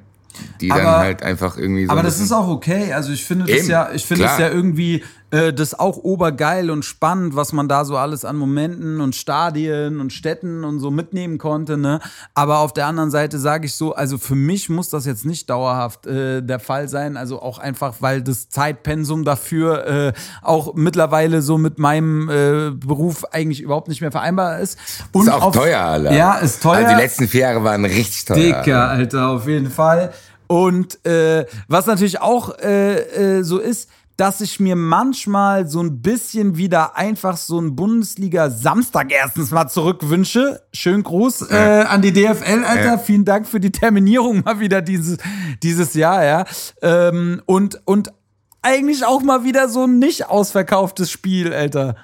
S2: die aber, dann halt einfach irgendwie so.
S1: Aber das ist auch okay. Also ich finde das ja, ich finde es ja irgendwie äh, das auch obergeil und spannend, was man da so alles an Momenten und Stadien und Städten und so mitnehmen konnte. Ne? Aber auf der anderen Seite sage ich so, also für mich muss das jetzt nicht dauerhaft äh, der Fall sein. Also auch einfach, weil das Zeitpensum dafür äh, auch mittlerweile so mit meinem äh, Beruf eigentlich überhaupt nicht mehr vereinbar ist.
S2: Und ist auch auf, teuer, Alter.
S1: Ja, ist teuer. Also
S2: die letzten vier Jahre waren richtig teuer.
S1: Dicker, Alter, auf jeden Fall. Und äh, was natürlich auch äh, äh, so ist, dass ich mir manchmal so ein bisschen wieder einfach so ein Bundesliga-Samstag erstens mal zurückwünsche. Schönen Gruß äh, an die DFL, Alter. Ja. Vielen Dank für die Terminierung mal wieder dieses, dieses Jahr, ja. Ähm, und, und eigentlich auch mal wieder so ein nicht ausverkauftes Spiel, Alter.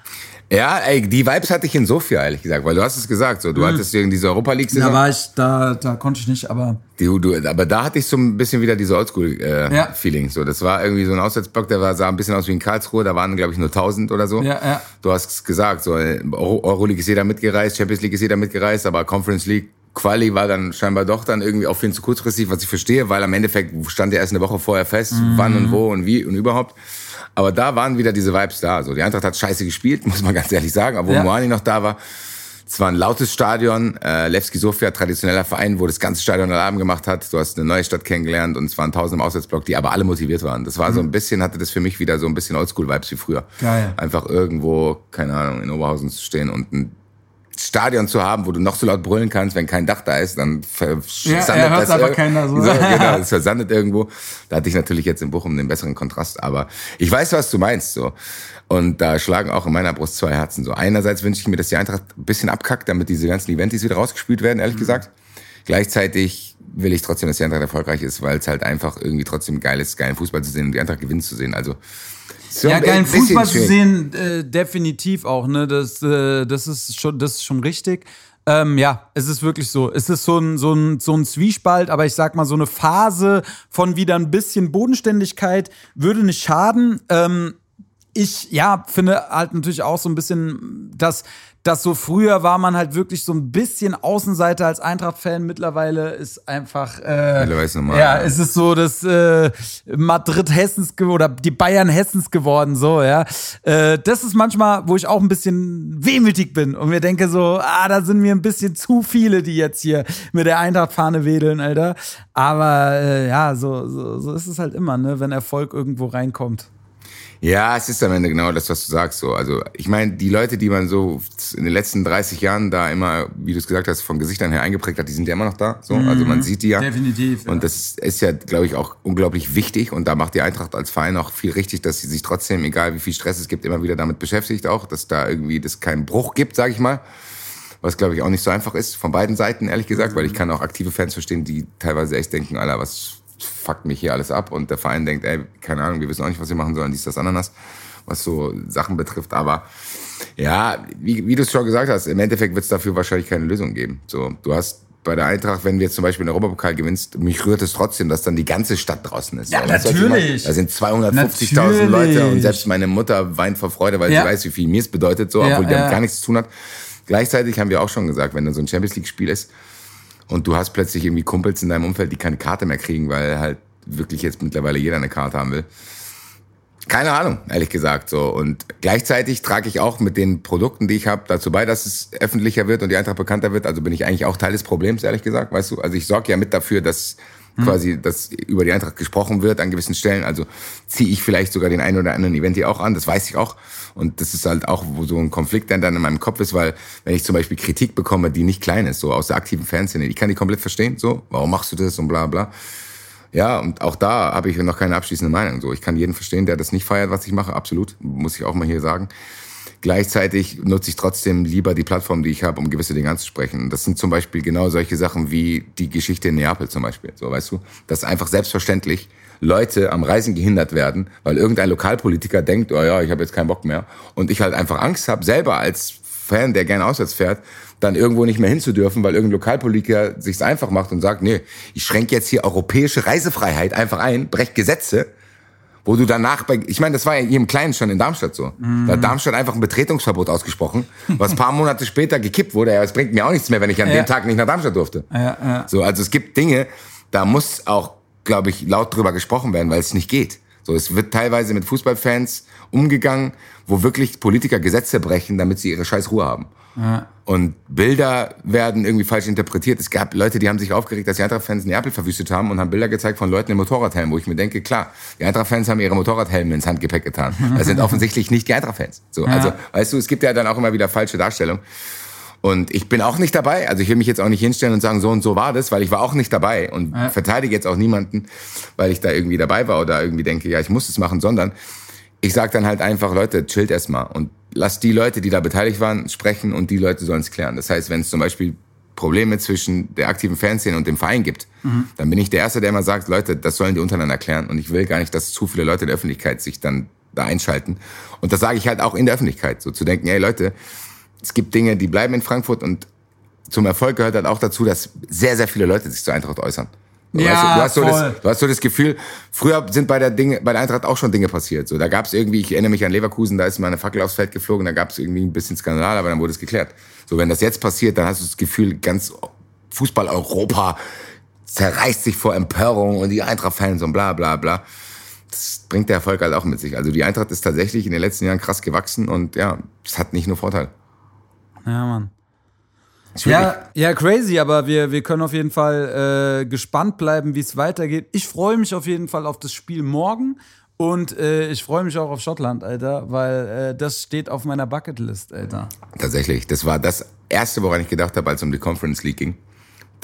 S2: Ja, ey, die Vibes hatte ich in Sofia, ehrlich gesagt, weil du hast es gesagt, so, du mhm. hattest irgendwie diese Europa League Saison.
S1: Da war ich, da, da konnte ich nicht, aber.
S2: Die, du, aber da hatte ich so ein bisschen wieder diese Oldschool-Feeling, äh, ja. so. Das war irgendwie so ein Auswärtsblock, der war, sah ein bisschen aus wie in Karlsruhe, da waren, glaube ich, nur 1000 oder so. Ja, ja. Du hast es gesagt, so, Euroleague ist jeder mitgereist, Champions League ist jeder mitgereist, aber Conference League Quali war dann scheinbar doch dann irgendwie auch viel zu kurzfristig, was ich verstehe, weil am Endeffekt stand ja erst eine Woche vorher fest, mhm. wann und wo und wie und überhaupt. Aber da waren wieder diese Vibes da. So, die Eintracht hat scheiße gespielt, muss man ganz ehrlich sagen. obwohl ja. Moani noch da war, es war ein lautes Stadion. Äh, Levski Sofia, traditioneller Verein, wo das ganze Stadion Alarm gemacht hat. Du hast eine neue Stadt kennengelernt und es waren tausend im Auswärtsblock, die aber alle motiviert waren. Das war mhm. so ein bisschen, hatte das für mich wieder so ein bisschen Oldschool-Vibes wie früher. Geil. Einfach irgendwo, keine Ahnung, in Oberhausen zu stehen und ein Stadion zu haben, wo du noch so laut brüllen kannst, wenn kein Dach da ist, dann versandet
S1: ja, das aber keiner so. so
S2: genau, es versandet irgendwo. Da hatte ich natürlich jetzt in Bochum den besseren Kontrast, aber ich weiß, was du meinst, so. Und da schlagen auch in meiner Brust zwei Herzen, so. Einerseits wünsche ich mir, dass die Eintracht ein bisschen abkackt, damit diese ganzen Eventis wieder rausgespielt werden, ehrlich mhm. gesagt. Gleichzeitig will ich trotzdem, dass die Eintracht erfolgreich ist, weil es halt einfach irgendwie trotzdem geil ist, geilen Fußball zu sehen und die Eintracht gewinnen zu sehen. Also,
S1: so ja, geilen Fußball zu sehen, äh, definitiv auch, ne? Das, äh, das, ist schon, das ist schon richtig. Ähm, ja, es ist wirklich so. Es ist so ein, so, ein, so ein Zwiespalt, aber ich sag mal, so eine Phase von wieder ein bisschen Bodenständigkeit würde nicht schaden. Ähm, ich, ja, finde halt natürlich auch so ein bisschen, dass dass so früher war man halt wirklich so ein bisschen Außenseiter als Eintracht-Fan. Mittlerweile ist einfach äh, normal, ja, ist es so das äh, Madrid Hessens oder die Bayern Hessens geworden so ja. Äh, das ist manchmal, wo ich auch ein bisschen wehmütig bin und mir denke so, ah, da sind mir ein bisschen zu viele, die jetzt hier mit der Eintracht-Fahne wedeln, Alter. Aber äh, ja, so, so so ist es halt immer, ne, wenn Erfolg irgendwo reinkommt.
S2: Ja, es ist am Ende genau das, was du sagst. So, also ich meine, die Leute, die man so in den letzten 30 Jahren da immer, wie du es gesagt hast, von Gesichtern her eingeprägt hat, die sind ja immer noch da. So, mhm. also man sieht die ja.
S1: Definitiv.
S2: Ja. Und das ist ja, glaube ich, auch unglaublich wichtig. Und da macht die Eintracht als Verein auch viel richtig, dass sie sich trotzdem, egal wie viel Stress es gibt, immer wieder damit beschäftigt, auch, dass da irgendwie das keinen Bruch gibt, sage ich mal was glaube ich auch nicht so einfach ist von beiden Seiten ehrlich gesagt, weil ich kann auch aktive Fans verstehen, die teilweise echt denken, Alter, was fuckt mich hier alles ab und der Verein denkt, ey, keine Ahnung, wir wissen auch nicht, was wir machen sollen, dies, das, Ananas, was so Sachen betrifft. Aber ja, wie, wie du es schon gesagt hast, im Endeffekt wird es dafür wahrscheinlich keine Lösung geben. So, du hast bei der Eintracht, wenn jetzt zum Beispiel den Europapokal gewinnst, mich rührt es trotzdem, dass dann die ganze Stadt draußen ist.
S1: Ja, natürlich.
S2: Da sind 250.000 Leute und selbst meine Mutter weint vor Freude, weil ja. sie weiß, wie viel mir es bedeutet, so, obwohl ja, die damit gar nichts zu tun hat. Gleichzeitig haben wir auch schon gesagt, wenn da so ein Champions League Spiel ist, und du hast plötzlich irgendwie Kumpels in deinem Umfeld, die keine Karte mehr kriegen, weil halt wirklich jetzt mittlerweile jeder eine Karte haben will. Keine Ahnung, ehrlich gesagt so. Und gleichzeitig trage ich auch mit den Produkten, die ich habe, dazu bei, dass es öffentlicher wird und die Eintracht bekannter wird. Also bin ich eigentlich auch Teil des Problems, ehrlich gesagt, weißt du. Also ich sorge ja mit dafür, dass hm. quasi, dass über die Eintracht gesprochen wird an gewissen Stellen. Also ziehe ich vielleicht sogar den einen oder anderen Event hier auch an, das weiß ich auch. Und das ist halt auch wo so ein Konflikt, der dann in meinem Kopf ist, weil wenn ich zum Beispiel Kritik bekomme, die nicht klein ist, so aus der aktiven Fanszene, ich kann die komplett verstehen, so, warum machst du das und bla bla. Ja, und auch da habe ich noch keine abschließende Meinung. So, ich kann jeden verstehen, der das nicht feiert, was ich mache, absolut, muss ich auch mal hier sagen. Gleichzeitig nutze ich trotzdem lieber die Plattform, die ich habe, um gewisse Dinge anzusprechen. Das sind zum Beispiel genau solche Sachen wie die Geschichte in Neapel zum Beispiel. So, weißt du, dass einfach selbstverständlich Leute am Reisen gehindert werden, weil irgendein Lokalpolitiker denkt, oh ja, ich habe jetzt keinen Bock mehr. Und ich halt einfach Angst habe, selber als Fan, der gerne auswärts fährt, dann irgendwo nicht mehr hinzudürfen, weil irgendein Lokalpolitiker sich's einfach macht und sagt, nee, ich schränke jetzt hier europäische Reisefreiheit einfach ein, brech Gesetze wo du danach bei, ich meine, das war ja hier im Kleinen schon in Darmstadt so. Mhm. Da hat Darmstadt einfach ein Betretungsverbot ausgesprochen, was ein paar Monate später gekippt wurde. Ja, es bringt mir auch nichts mehr, wenn ich an ja. dem Tag nicht nach Darmstadt durfte. Ja, ja. So, also es gibt Dinge, da muss auch, glaube ich, laut drüber gesprochen werden, weil es nicht geht. So, es wird teilweise mit Fußballfans umgegangen, wo wirklich Politiker Gesetze brechen, damit sie ihre scheiß Ruhe haben. Ja. Und Bilder werden irgendwie falsch interpretiert. Es gab Leute, die haben sich aufgeregt, dass die Eintracht-Fans Neapel verwüstet haben und haben Bilder gezeigt von Leuten in Motorradhelmen, wo ich mir denke, klar, die Eintracht-Fans haben ihre Motorradhelme ins Handgepäck getan. Das sind offensichtlich nicht die Eintracht-Fans. So, ja. Also, weißt du, es gibt ja dann auch immer wieder falsche Darstellungen. Und ich bin auch nicht dabei. Also ich will mich jetzt auch nicht hinstellen und sagen, so und so war das, weil ich war auch nicht dabei und ja. verteidige jetzt auch niemanden, weil ich da irgendwie dabei war oder irgendwie denke, ja, ich muss es machen, sondern ich sage dann halt einfach, Leute, chillt erstmal und lasst die Leute, die da beteiligt waren, sprechen und die Leute sollen es klären. Das heißt, wenn es zum Beispiel Probleme zwischen der aktiven Fanszene und dem Verein gibt, mhm. dann bin ich der Erste, der immer sagt, Leute, das sollen die untereinander klären. Und ich will gar nicht, dass zu viele Leute in der Öffentlichkeit sich dann da einschalten. Und das sage ich halt auch in der Öffentlichkeit, so zu denken, ey Leute, es gibt Dinge, die bleiben in Frankfurt und zum Erfolg gehört halt auch dazu, dass sehr, sehr viele Leute sich zur Eintracht äußern. Ja, weißt du, du, hast so das, du hast so das Gefühl, früher sind bei der Dinge, bei der Eintracht auch schon Dinge passiert. So, da gab es irgendwie, ich erinnere mich an Leverkusen, da ist mal eine Fackel aufs Feld geflogen, da gab es irgendwie ein bisschen Skandal, aber dann wurde es geklärt. So, wenn das jetzt passiert, dann hast du das Gefühl, ganz Fußball-Europa zerreißt sich vor Empörung und die Eintracht-Fans und bla bla bla. Das bringt der Erfolg halt auch mit sich. Also die Eintracht ist tatsächlich in den letzten Jahren krass gewachsen und ja, es hat nicht nur Vorteil.
S1: Ja, Mann. Ja, ja, crazy, aber wir, wir können auf jeden Fall äh, gespannt bleiben, wie es weitergeht. Ich freue mich auf jeden Fall auf das Spiel morgen und äh, ich freue mich auch auf Schottland, Alter, weil äh, das steht auf meiner Bucketlist, Alter.
S2: Tatsächlich, das war das Erste, woran ich gedacht habe, als es um die Conference League ging.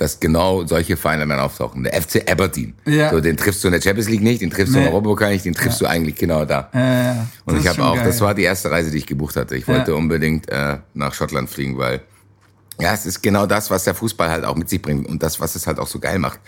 S2: Dass genau solche Vereine dann auftauchen. Der FC Aberdeen. Ja. So, den triffst du in der Champions League nicht, den triffst nee. du im Europapokal nicht, den triffst ja. du eigentlich genau da. Ja, ja. Und ich habe auch, geil. das war die erste Reise, die ich gebucht hatte. Ich wollte unbedingt äh, nach Schottland fliegen, weil ja, es ist genau das, was der Fußball halt auch mit sich bringt und das, was es halt auch so geil macht.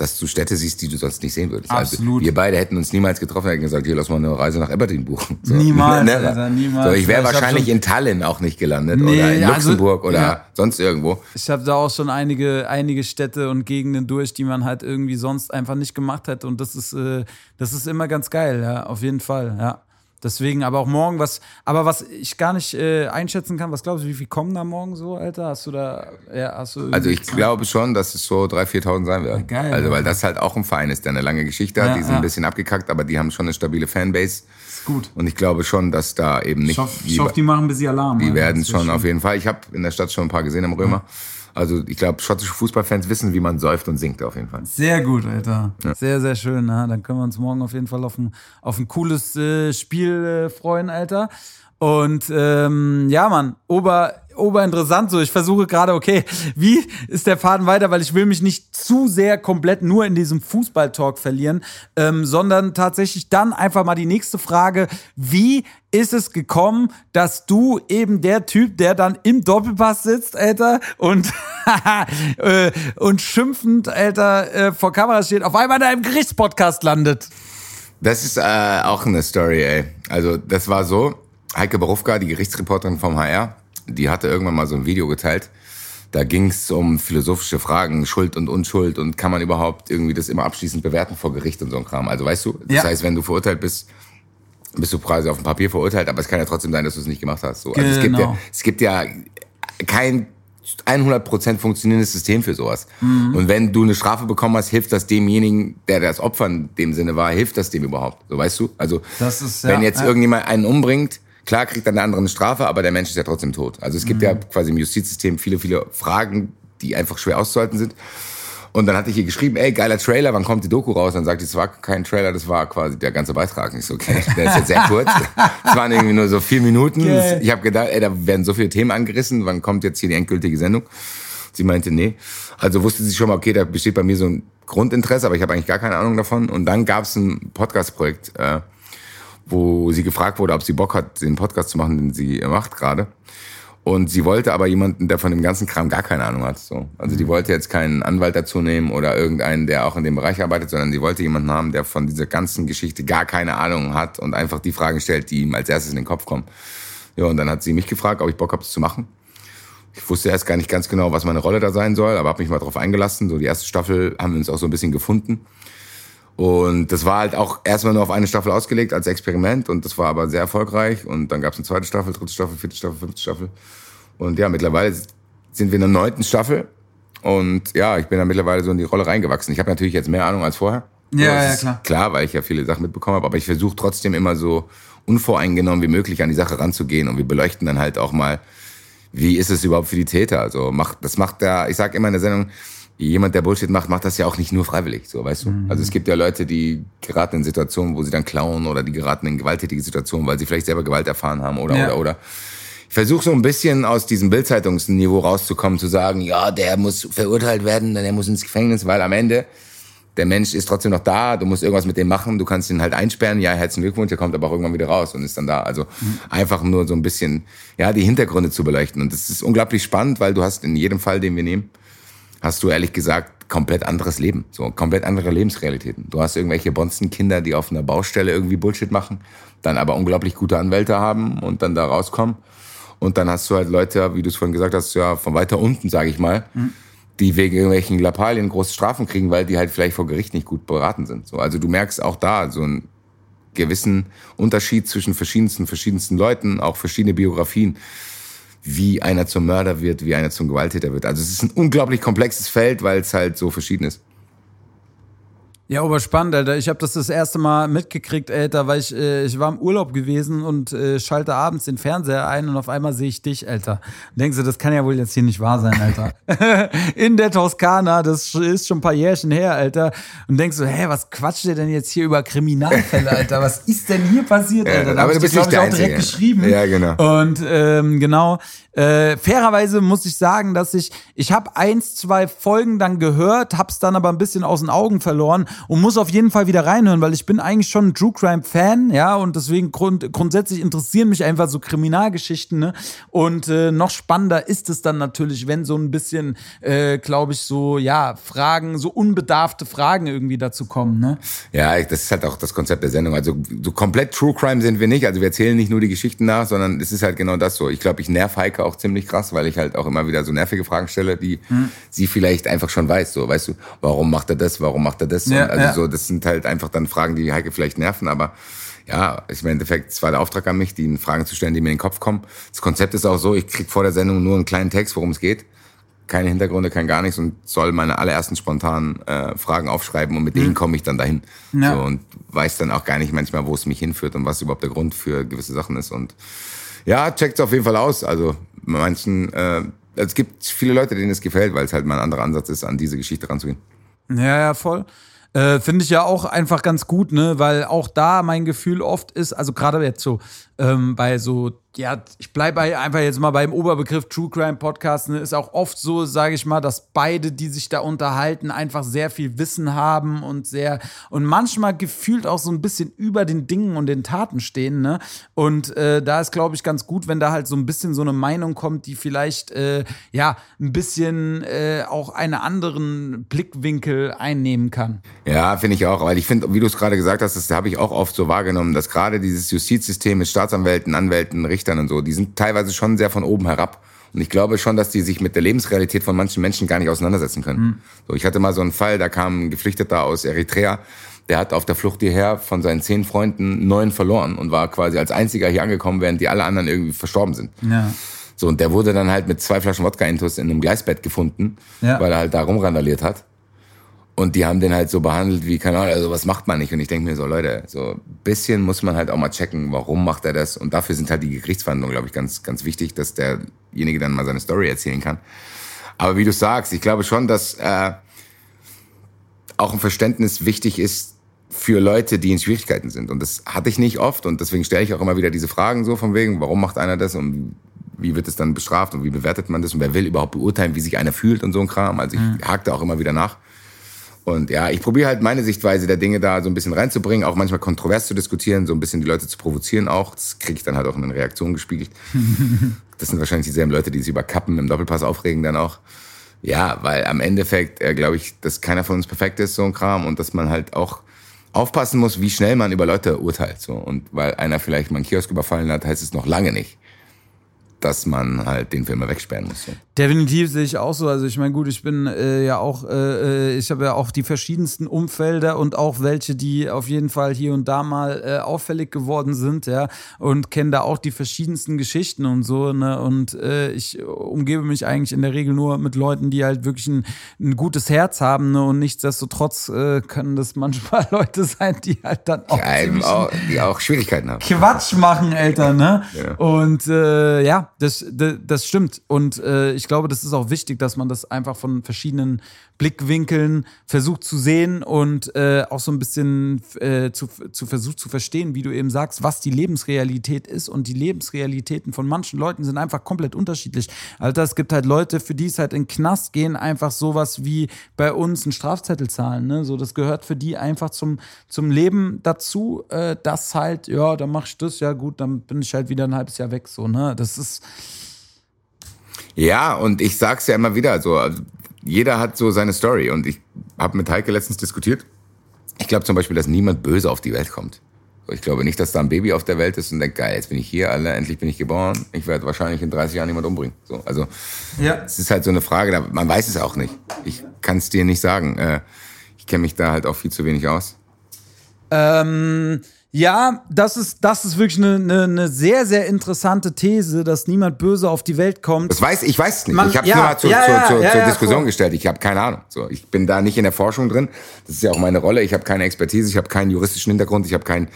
S2: Dass du Städte siehst, die du sonst nicht sehen würdest. Also, Absolut. Also, wir beide hätten uns niemals getroffen, hätten gesagt, hier, lass mal eine Reise nach Aberdeen buchen.
S1: So. Niemals, ne? Alter, niemals.
S2: So, ich wäre wahrscheinlich in Tallinn auch nicht gelandet nee, oder in also, Luxemburg also, oder ja. sonst irgendwo.
S1: Ich habe da auch schon einige, einige Städte und Gegenden durch, die man halt irgendwie sonst einfach nicht gemacht hätte und das ist, äh, das ist immer ganz geil, ja, auf jeden Fall, ja. Deswegen, aber auch morgen was, aber was ich gar nicht äh, einschätzen kann, was glaubst du, wie viel kommen da morgen so, Alter? Hast du da, ja, hast du
S2: Also ich glaube schon, dass es so 3.000, 4.000 sein wird. Ja, geil. Also, weil das halt auch ein Verein ist, der eine lange Geschichte hat. Ja, die sind ja. ein bisschen abgekackt, aber die haben schon eine stabile Fanbase. Ist gut. Und ich glaube schon, dass da eben nicht.
S1: Ich hoffe, die machen ein bisschen Alarm.
S2: Die werden schon auf jeden Fall. Ich habe in der Stadt schon ein paar gesehen im Römer. Ja. Also ich glaube, schottische Fußballfans wissen, wie man säuft und singt auf jeden Fall.
S1: Sehr gut, Alter. Ja. Sehr, sehr schön. Na, dann können wir uns morgen auf jeden Fall auf ein, auf ein cooles äh, Spiel äh, freuen, Alter. Und ähm, ja, Mann, Ober, oberinteressant. So, ich versuche gerade, okay, wie ist der Faden weiter, weil ich will mich nicht zu sehr komplett nur in diesem Fußball-Talk verlieren, ähm, sondern tatsächlich dann einfach mal die nächste Frage: Wie ist es gekommen, dass du eben der Typ, der dann im Doppelpass sitzt, Alter, und, äh, und schimpfend, Alter, äh, vor Kamera steht, auf einmal in einem Gerichtspodcast landet?
S2: Das ist äh, auch eine Story, ey. Also, das war so. Heike Berufka, die Gerichtsreporterin vom HR, die hatte irgendwann mal so ein Video geteilt. Da ging es um philosophische Fragen, Schuld und Unschuld und kann man überhaupt irgendwie das immer abschließend bewerten vor Gericht und so ein Kram. Also weißt du, das ja. heißt, wenn du verurteilt bist, bist du quasi auf dem Papier verurteilt, aber es kann ja trotzdem sein, dass du es nicht gemacht hast. So. Also es gibt ja, genau. es gibt ja kein 100% funktionierendes System für sowas. Mhm. Und wenn du eine Strafe bekommen hast, hilft das demjenigen, der das Opfer in dem Sinne war, hilft das dem überhaupt? So weißt du? Also, ist, ja, wenn jetzt ja. irgendjemand einen umbringt, Klar kriegt dann der andere eine Strafe, aber der Mensch ist ja trotzdem tot. Also es gibt mhm. ja quasi im Justizsystem viele, viele Fragen, die einfach schwer auszuhalten sind. Und dann hatte ich ihr geschrieben, ey, geiler Trailer, wann kommt die Doku raus? Dann sagt sie, es war kein Trailer, das war quasi der ganze Beitrag. Ich so, okay, der ist jetzt sehr kurz. Es waren irgendwie nur so vier Minuten. Okay. Ich habe gedacht, ey, da werden so viele Themen angerissen, wann kommt jetzt hier die endgültige Sendung? Sie meinte, nee. Also wusste sie schon mal, okay, da besteht bei mir so ein Grundinteresse, aber ich habe eigentlich gar keine Ahnung davon. Und dann gab es ein Podcast-Projekt, äh, wo sie gefragt wurde, ob sie Bock hat, den Podcast zu machen, den sie macht gerade. Und sie wollte aber jemanden, der von dem ganzen Kram gar keine Ahnung hat. So. Also die mhm. wollte jetzt keinen Anwalt dazu nehmen oder irgendeinen, der auch in dem Bereich arbeitet, sondern sie wollte jemanden haben, der von dieser ganzen Geschichte gar keine Ahnung hat und einfach die Fragen stellt, die ihm als erstes in den Kopf kommen. Ja, und dann hat sie mich gefragt, ob ich Bock habe, das zu machen. Ich wusste erst gar nicht ganz genau, was meine Rolle da sein soll, aber habe mich mal drauf eingelassen. So die erste Staffel haben wir uns auch so ein bisschen gefunden. Und das war halt auch erstmal nur auf eine Staffel ausgelegt als Experiment und das war aber sehr erfolgreich. Und dann gab es eine zweite Staffel, dritte Staffel, vierte Staffel, fünfte Staffel. Und ja, mittlerweile sind wir in der neunten Staffel. Und ja, ich bin da mittlerweile so in die Rolle reingewachsen. Ich habe natürlich jetzt mehr Ahnung als vorher.
S1: Ja, ja, klar.
S2: Klar, weil ich ja viele Sachen mitbekommen habe, aber ich versuche trotzdem immer so unvoreingenommen wie möglich an die Sache ranzugehen. Und wir beleuchten dann halt auch mal, wie ist es überhaupt für die Täter? Also macht, das macht der, ich sage immer in der Sendung, jemand, der Bullshit macht, macht das ja auch nicht nur freiwillig, so, weißt du? Mhm. Also es gibt ja Leute, die geraten in Situationen, wo sie dann klauen oder die geraten in gewalttätige Situationen, weil sie vielleicht selber Gewalt erfahren haben oder, ja. oder, oder. Ich versuche so ein bisschen aus diesem Bildzeitungsniveau rauszukommen, zu sagen, ja, der muss verurteilt werden, der muss ins Gefängnis, weil am Ende der Mensch ist trotzdem noch da, du musst irgendwas mit dem machen, du kannst ihn halt einsperren, ja, herzlichen Glückwunsch, der kommt aber auch irgendwann wieder raus und ist dann da. Also mhm. einfach nur so ein bisschen, ja, die Hintergründe zu beleuchten. Und das ist unglaublich spannend, weil du hast in jedem Fall, den wir nehmen, hast du ehrlich gesagt komplett anderes Leben, so komplett andere Lebensrealitäten. Du hast irgendwelche Bonzenkinder, die auf einer Baustelle irgendwie Bullshit machen, dann aber unglaublich gute Anwälte haben und dann da rauskommen. Und dann hast du halt Leute, wie du es vorhin gesagt hast, ja, von weiter unten, sage ich mal, mhm. die wegen irgendwelchen Lappalien große Strafen kriegen, weil die halt vielleicht vor Gericht nicht gut beraten sind. So, also du merkst auch da so einen gewissen Unterschied zwischen verschiedensten, verschiedensten Leuten, auch verschiedene Biografien wie einer zum Mörder wird, wie einer zum Gewalttäter wird. Also es ist ein unglaublich komplexes Feld, weil es halt so verschieden ist.
S1: Ja, aber spannend, Alter. Ich habe das das erste Mal mitgekriegt, Alter, weil ich, äh, ich war im Urlaub gewesen und äh, schalte abends den Fernseher ein und auf einmal sehe ich dich, Alter. Und denkst du, das kann ja wohl jetzt hier nicht wahr sein, Alter. In der Toskana, das ist schon ein paar Jährchen her, Alter. Und denkst du, hä, was quatscht ihr denn jetzt hier über Kriminalfälle, Alter? Was ist denn hier passiert, Alter? Da
S2: aber du bist nicht der auch direkt
S1: geschrieben.
S2: Ja, genau.
S1: Und ähm, genau, äh, fairerweise muss ich sagen, dass ich, ich habe eins, zwei Folgen dann gehört, hab's dann aber ein bisschen aus den Augen verloren und muss auf jeden Fall wieder reinhören, weil ich bin eigentlich schon ein True Crime Fan, ja, und deswegen grund, grundsätzlich interessieren mich einfach so Kriminalgeschichten, ne? Und äh, noch spannender ist es dann natürlich, wenn so ein bisschen, äh, glaube ich, so, ja, Fragen, so unbedarfte Fragen irgendwie dazu kommen, ne?
S2: Ja, das ist halt auch das Konzept der Sendung. Also so komplett True Crime sind wir nicht. Also wir erzählen nicht nur die Geschichten nach, sondern es ist halt genau das so. Ich glaube, ich nerv Heike auch ziemlich krass, weil ich halt auch immer wieder so nervige Fragen stelle, die hm. sie vielleicht einfach schon weiß. So, weißt du, warum macht er das, warum macht er das? Ja, also ja. so, das sind halt einfach dann Fragen, die Heike vielleicht nerven, aber ja, ich meine, im Endeffekt, es war der Auftrag an mich, die Fragen zu stellen, die mir in den Kopf kommen. Das Konzept ist auch so, ich krieg vor der Sendung nur einen kleinen Text, worum es geht. Keine Hintergründe, kein gar nichts und soll meine allerersten spontanen äh, Fragen aufschreiben und mit mhm. denen komme ich dann dahin. Ja. So, und weiß dann auch gar nicht manchmal, wo es mich hinführt und was überhaupt der Grund für gewisse Sachen ist. Und ja, checkt es auf jeden Fall aus. Also manchen, äh, es gibt viele Leute, denen es gefällt, weil es halt mal ein anderer Ansatz ist, an diese Geschichte ranzugehen.
S1: Ja, ja, voll. Äh, Finde ich ja auch einfach ganz gut, ne? Weil auch da mein Gefühl oft ist, also gerade jetzt so ähm, bei so ja, ich bleibe einfach jetzt mal beim Oberbegriff True Crime Podcast. Ne, ist auch oft so, sage ich mal, dass beide, die sich da unterhalten, einfach sehr viel Wissen haben und sehr und manchmal gefühlt auch so ein bisschen über den Dingen und den Taten stehen. Ne? Und äh, da ist, glaube ich, ganz gut, wenn da halt so ein bisschen so eine Meinung kommt, die vielleicht äh, ja ein bisschen äh, auch einen anderen Blickwinkel einnehmen kann.
S2: Ja, finde ich auch, weil ich finde, wie du es gerade gesagt hast, das habe ich auch oft so wahrgenommen, dass gerade dieses Justizsystem mit Staatsanwälten, Anwälten, Richtern und so, die sind teilweise schon sehr von oben herab. Und ich glaube schon, dass die sich mit der Lebensrealität von manchen Menschen gar nicht auseinandersetzen können. Mhm. So, ich hatte mal so einen Fall, da kam ein Geflüchteter aus Eritrea, der hat auf der Flucht hierher von seinen zehn Freunden neun verloren und war quasi als einziger hier angekommen, während die alle anderen irgendwie verstorben sind. Ja. So, und der wurde dann halt mit zwei Flaschen Wodka-Intus in einem Gleisbett gefunden, ja. weil er halt da rumrandaliert hat. Und die haben den halt so behandelt wie, keine Ahnung, also was macht man nicht? Und ich denke mir so, Leute, so ein bisschen muss man halt auch mal checken, warum macht er das? Und dafür sind halt die Gerichtsverhandlungen, glaube ich, ganz, ganz wichtig, dass derjenige dann mal seine Story erzählen kann. Aber wie du sagst, ich glaube schon, dass äh, auch ein Verständnis wichtig ist für Leute, die in Schwierigkeiten sind. Und das hatte ich nicht oft und deswegen stelle ich auch immer wieder diese Fragen so von wegen, warum macht einer das und wie wird es dann bestraft und wie bewertet man das und wer will überhaupt beurteilen, wie sich einer fühlt und so ein Kram. Also ich mhm. hakte auch immer wieder nach. Und ja, ich probiere halt meine Sichtweise der Dinge da so ein bisschen reinzubringen, auch manchmal kontrovers zu diskutieren, so ein bisschen die Leute zu provozieren auch. Das kriege ich dann halt auch in den Reaktionen gespiegelt. das sind wahrscheinlich dieselben Leute, die sich über Kappen im Doppelpass aufregen dann auch. Ja, weil am Endeffekt äh, glaube ich, dass keiner von uns perfekt ist, so ein Kram, und dass man halt auch aufpassen muss, wie schnell man über Leute urteilt. So. Und weil einer vielleicht mal einen Kiosk überfallen hat, heißt es noch lange nicht, dass man halt den Film wegsperren muss.
S1: Definitiv sehe ich auch so. Also ich meine, gut, ich bin äh, ja auch, äh, äh, ich habe ja auch die verschiedensten Umfelder und auch welche, die auf jeden Fall hier und da mal äh, auffällig geworden sind, ja, und kenne da auch die verschiedensten Geschichten und so, ne? Und äh, ich umgebe mich eigentlich in der Regel nur mit Leuten, die halt wirklich ein, ein gutes Herz haben, ne? Und nichtsdestotrotz äh, können das manchmal Leute sein, die halt dann
S2: auch, ja, auch die auch Schwierigkeiten haben.
S1: Quatsch machen, Eltern, ne? Ja. Und ja, das, das, das stimmt. Und äh, ich glaube, das ist auch wichtig, dass man das einfach von verschiedenen Blickwinkeln versucht zu sehen und äh, auch so ein bisschen äh, zu, zu versucht zu verstehen, wie du eben sagst, was die Lebensrealität ist. Und die Lebensrealitäten von manchen Leuten sind einfach komplett unterschiedlich. Alter, es gibt halt Leute, für die es halt in Knast gehen, einfach sowas wie bei uns einen Strafzettel zahlen. Ne? So, das gehört für die einfach zum, zum Leben dazu, äh, dass halt, ja, dann mach ich das, ja gut, dann bin ich halt wieder ein halbes Jahr weg. So, ne? Das ist
S2: ja, und ich sag's ja immer wieder so, also jeder hat so seine Story und ich habe mit Heike letztens diskutiert. Ich glaube zum Beispiel, dass niemand böse auf die Welt kommt. Ich glaube nicht, dass da ein Baby auf der Welt ist und denkt, geil, jetzt bin ich hier, alle, endlich bin ich geboren. Ich werde wahrscheinlich in 30 Jahren jemand umbringen. So, also ja. es ist halt so eine Frage, man weiß es auch nicht. Ich kann es dir nicht sagen. Äh, ich kenne mich da halt auch viel zu wenig aus.
S1: Ähm, ja, das ist, das ist wirklich eine, eine, eine, sehr, sehr interessante These, dass niemand böse auf die Welt kommt.
S2: Das weiß ich weiß es nicht. Man, ich habe es ja, nur mal zu, ja, zu, ja, zu, zur Diskussion cool. gestellt. Ich habe keine Ahnung. So, ich bin da nicht in der Forschung drin. Das ist ja auch meine Rolle. Ich habe keine Expertise, ich habe keinen juristischen Hintergrund, ich habe keinen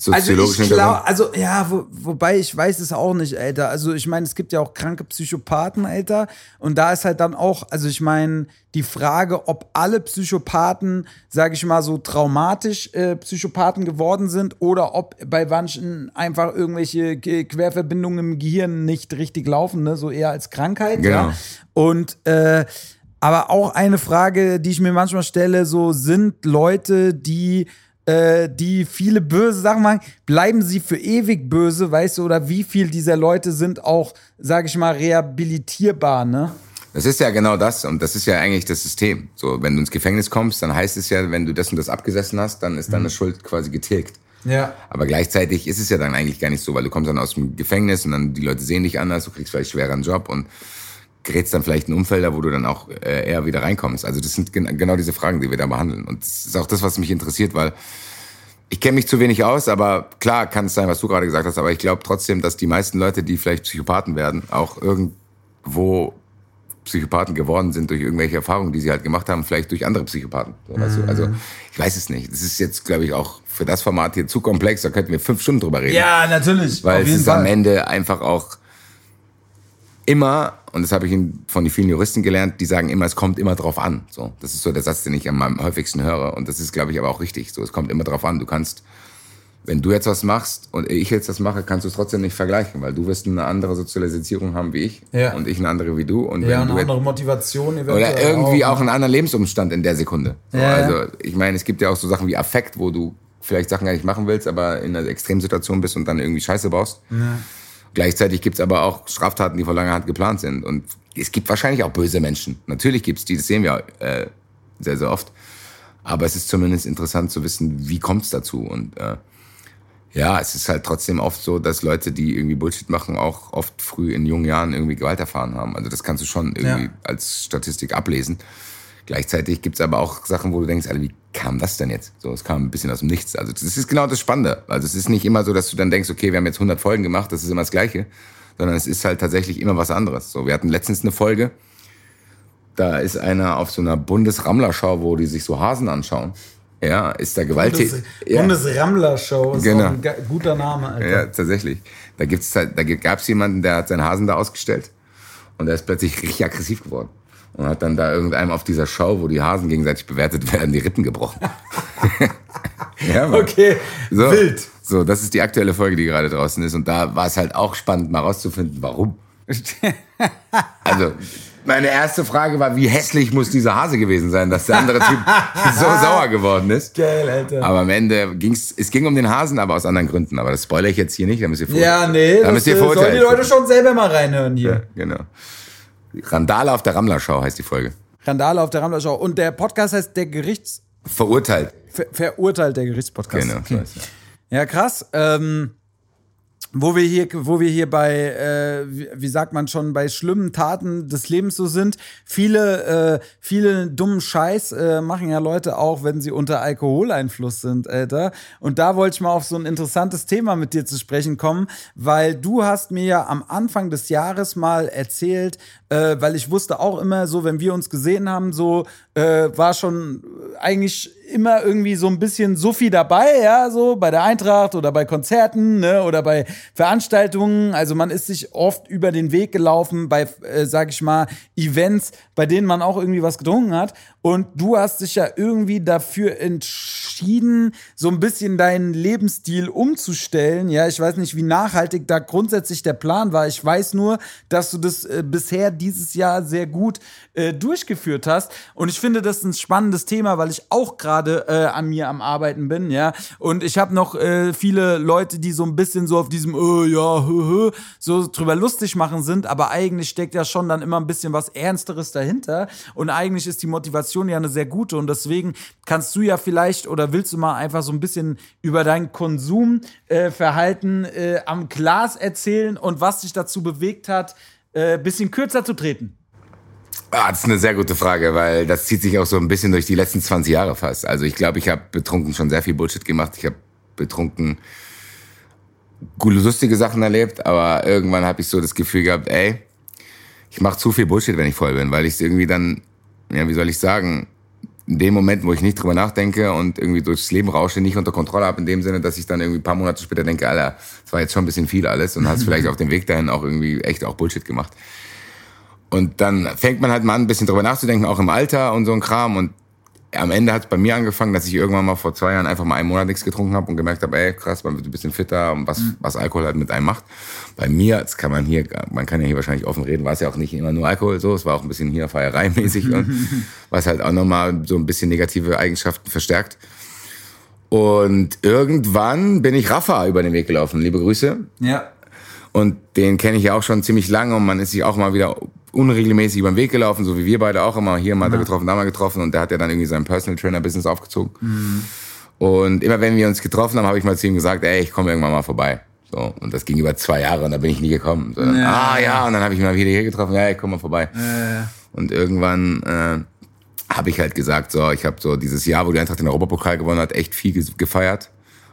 S2: soziologischen
S1: also glaub, Also ja, wo, wobei ich weiß es auch nicht, Alter. Also ich meine, es gibt ja auch kranke Psychopathen, Alter. Und da ist halt dann auch, also ich meine, die Frage, ob alle Psychopathen, sage ich mal so, traumatisch äh, Psychopathen geworden sind oder ob bei manchen einfach irgendwelche Querverbindungen im Gehirn nicht richtig laufen, ne? so eher als Krankheit. Genau. Ja? Und äh, aber auch eine Frage, die ich mir manchmal stelle, so sind Leute, die äh, die viele böse Sachen machen, bleiben sie für ewig böse, weißt du, oder wie viel dieser Leute sind auch, sage ich mal, rehabilitierbar, ne?
S2: Das ist ja genau das und das ist ja eigentlich das System. So, wenn du ins Gefängnis kommst, dann heißt es ja, wenn du das und das abgesessen hast, dann ist deine mhm. Schuld quasi getilgt. Ja. Aber gleichzeitig ist es ja dann eigentlich gar nicht so, weil du kommst dann aus dem Gefängnis und dann die Leute sehen dich anders, du kriegst vielleicht schwerer einen Job und gerätst dann vielleicht in Umfelder, wo du dann auch äh, eher wieder reinkommst. Also das sind gen genau diese Fragen, die wir da behandeln. Und das ist auch das, was mich interessiert, weil ich kenne mich zu wenig aus, aber klar kann es sein, was du gerade gesagt hast, aber ich glaube trotzdem, dass die meisten Leute, die vielleicht Psychopathen werden, auch irgendwo Psychopathen geworden sind durch irgendwelche Erfahrungen, die sie halt gemacht haben, vielleicht durch andere Psychopathen. So, mhm. also, also ich weiß es nicht. Das ist jetzt, glaube ich, auch für das Format hier zu komplex. Da könnten wir fünf Stunden drüber reden.
S1: Ja, natürlich.
S2: Weil es ist Fall. am Ende einfach auch immer, und das habe ich von den vielen Juristen gelernt, die sagen immer, es kommt immer drauf an. So, das ist so der Satz, den ich am häufigsten höre. Und das ist, glaube ich, aber auch richtig. So, es kommt immer drauf an. Du kannst, wenn du jetzt was machst und ich jetzt das mache, kannst du es trotzdem nicht vergleichen, weil du wirst eine andere Sozialisierung haben wie ich ja. und ich eine andere wie du. Und
S1: ja, eine
S2: du
S1: andere Motivation.
S2: Oder irgendwie auch, auch einen anderen Lebensumstand in der Sekunde. So, ja, also ich meine, es gibt ja auch so Sachen wie Affekt, wo du vielleicht Sachen gar nicht machen willst, aber in einer Extremsituation bist und dann irgendwie Scheiße baust. Ja. Gleichzeitig gibt's aber auch Straftaten, die vor langer Hand geplant sind. Und es gibt wahrscheinlich auch böse Menschen. Natürlich gibt's die, das sehen wir äh, sehr, sehr oft. Aber es ist zumindest interessant zu wissen, wie kommt's dazu. Und äh, ja, es ist halt trotzdem oft so, dass Leute, die irgendwie Bullshit machen, auch oft früh in jungen Jahren irgendwie Gewalt erfahren haben. Also das kannst du schon irgendwie ja. als Statistik ablesen. Gleichzeitig gibt's aber auch Sachen, wo du denkst, Alter, wie kam das denn jetzt? So, es kam ein bisschen aus dem Nichts. Also das ist genau das Spannende. Also es ist nicht immer so, dass du dann denkst, okay, wir haben jetzt 100 Folgen gemacht, das ist immer das Gleiche, sondern es ist halt tatsächlich immer was anderes. So, wir hatten letztens eine Folge, da ist einer auf so einer Bundesrammlerschau, wo die sich so Hasen anschauen. Ja, ist da gewalttätig. Bundes,
S1: ja. Bundesrammler-Show ist genau. ein guter Name, Alter.
S2: Ja, tatsächlich. Da gibt's halt, da gab's jemanden, der hat seinen Hasen da ausgestellt und der ist plötzlich richtig aggressiv geworden. Und hat dann da irgendeinem auf dieser Show, wo die Hasen gegenseitig bewertet werden, die Rippen gebrochen.
S1: ja, Mann. Okay,
S2: so, wild. So, das ist die aktuelle Folge, die gerade draußen ist. Und da war es halt auch spannend, mal rauszufinden, warum. also, meine erste Frage war, wie hässlich muss dieser Hase gewesen sein, dass der andere Typ so sauer geworden ist.
S1: Geil, Alter.
S2: Aber am Ende ging's, es ging um den Hasen, aber aus anderen Gründen. Aber das spoilere ich jetzt hier nicht, da müsst ihr
S1: Ja, nee, da müsst ihr sollen die Leute schon selber mal reinhören hier. Ja,
S2: genau. Randale auf der Rammler-Schau heißt die Folge.
S1: Randale auf der Rammler-Schau. Und der Podcast heißt der Gerichts...
S2: Verurteilt.
S1: Ver verurteilt der Gerichtspodcast. Genau. Okay. Ja, krass. Ähm, wo wir hier, wo wir hier bei, äh, wie, sagt man schon, bei schlimmen Taten des Lebens so sind. Viele, äh, viele dummen Scheiß äh, machen ja Leute auch, wenn sie unter Alkoholeinfluss sind, Alter. Und da wollte ich mal auf so ein interessantes Thema mit dir zu sprechen kommen, weil du hast mir ja am Anfang des Jahres mal erzählt, äh, weil ich wusste auch immer so, wenn wir uns gesehen haben, so äh, war schon eigentlich immer irgendwie so ein bisschen Suffi dabei, ja, so bei der Eintracht oder bei Konzerten ne, oder bei Veranstaltungen. Also man ist sich oft über den Weg gelaufen bei, äh, sag ich mal, Events, bei denen man auch irgendwie was getrunken hat. Und du hast dich ja irgendwie dafür entschieden, so ein bisschen deinen Lebensstil umzustellen. Ja, ich weiß nicht, wie nachhaltig da grundsätzlich der Plan war. Ich weiß nur, dass du das äh, bisher dieses Jahr sehr gut äh, durchgeführt hast. Und ich finde, das ein spannendes Thema, weil ich auch gerade äh, an mir am Arbeiten bin. Ja, und ich habe noch äh, viele Leute, die so ein bisschen so auf diesem, äh, ja, hö, hö, so drüber lustig machen sind. Aber eigentlich steckt ja schon dann immer ein bisschen was Ernsteres dahinter. Und eigentlich ist die Motivation Motivation ja eine sehr gute und deswegen kannst du ja vielleicht oder willst du mal einfach so ein bisschen über dein Konsumverhalten äh, äh, am Glas erzählen und was dich dazu bewegt hat, äh, bisschen kürzer zu treten?
S2: Ah, das ist eine sehr gute Frage, weil das zieht sich auch so ein bisschen durch die letzten 20 Jahre fast. Also ich glaube, ich habe betrunken schon sehr viel Bullshit gemacht. Ich habe betrunken gute, lustige Sachen erlebt, aber irgendwann habe ich so das Gefühl gehabt, ey, ich mache zu viel Bullshit, wenn ich voll bin, weil ich es irgendwie dann ja, wie soll ich sagen, in dem Moment, wo ich nicht drüber nachdenke und irgendwie durchs Leben rausche, nicht unter Kontrolle habe, in dem Sinne, dass ich dann irgendwie ein paar Monate später denke, Alter, das war jetzt schon ein bisschen viel alles und hast vielleicht auf dem Weg dahin auch irgendwie echt auch Bullshit gemacht. Und dann fängt man halt mal an, ein bisschen drüber nachzudenken, auch im Alter und so ein Kram. Und am Ende hat es bei mir angefangen, dass ich irgendwann mal vor zwei Jahren einfach mal einen Monat nichts getrunken habe und gemerkt habe, ey, krass, man wird ein bisschen fitter und was, mhm. was Alkohol halt mit einem macht. Bei mir, das kann man hier, man kann ja hier wahrscheinlich offen reden, war es ja auch nicht immer nur Alkohol so, es war auch ein bisschen hier feiereimäßig und was halt auch nochmal so ein bisschen negative Eigenschaften verstärkt. Und irgendwann bin ich Rafa über den Weg gelaufen. Liebe Grüße.
S1: Ja.
S2: Und den kenne ich ja auch schon ziemlich lange und man ist sich auch mal wieder unregelmäßig über den Weg gelaufen, so wie wir beide auch immer. Hier mal ja. getroffen, da mal getroffen und der hat ja dann irgendwie sein Personal Trainer Business aufgezogen. Mhm. Und immer wenn wir uns getroffen haben, habe ich mal zu ihm gesagt, ey, ich komme irgendwann mal vorbei. So, und das ging über zwei Jahre und da bin ich nie gekommen. So, ja. Ah ja, und dann habe ich ihn mal wieder hier getroffen, ja, ich komme mal vorbei. Ja, und irgendwann äh, habe ich halt gesagt, so, ich habe so dieses Jahr, wo die Eintracht den Europapokal gewonnen hat, echt viel gefeiert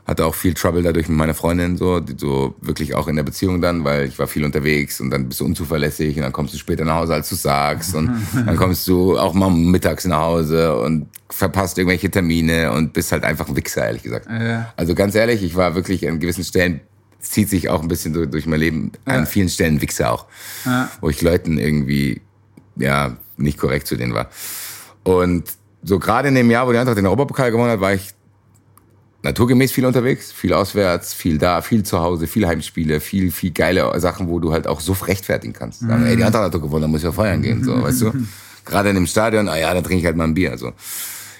S2: hatte auch viel Trouble dadurch mit meiner Freundin, so, die, so wirklich auch in der Beziehung dann, weil ich war viel unterwegs und dann bist du unzuverlässig und dann kommst du später nach Hause, als du sagst und dann kommst du auch mal mittags nach Hause und verpasst irgendwelche Termine und bist halt einfach ein Wichser, ehrlich gesagt. Ja. Also ganz ehrlich, ich war wirklich an gewissen Stellen zieht sich auch ein bisschen durch, durch mein Leben ja. an vielen Stellen Wichser auch, ja. wo ich Leuten irgendwie ja nicht korrekt zu denen war. Und so gerade in dem Jahr, wo die Eintracht den Europapokal gewonnen hat, war ich naturgemäß viel unterwegs, viel auswärts, viel da, viel zu Hause, viel Heimspiele, viel, viel geile Sachen, wo du halt auch so rechtfertigen kannst. Sagen, ey, die andere hat doch gewonnen, da muss ich ja feiern gehen, so, weißt du? Gerade in dem Stadion, ah ja, dann trinke ich halt mal ein Bier, so.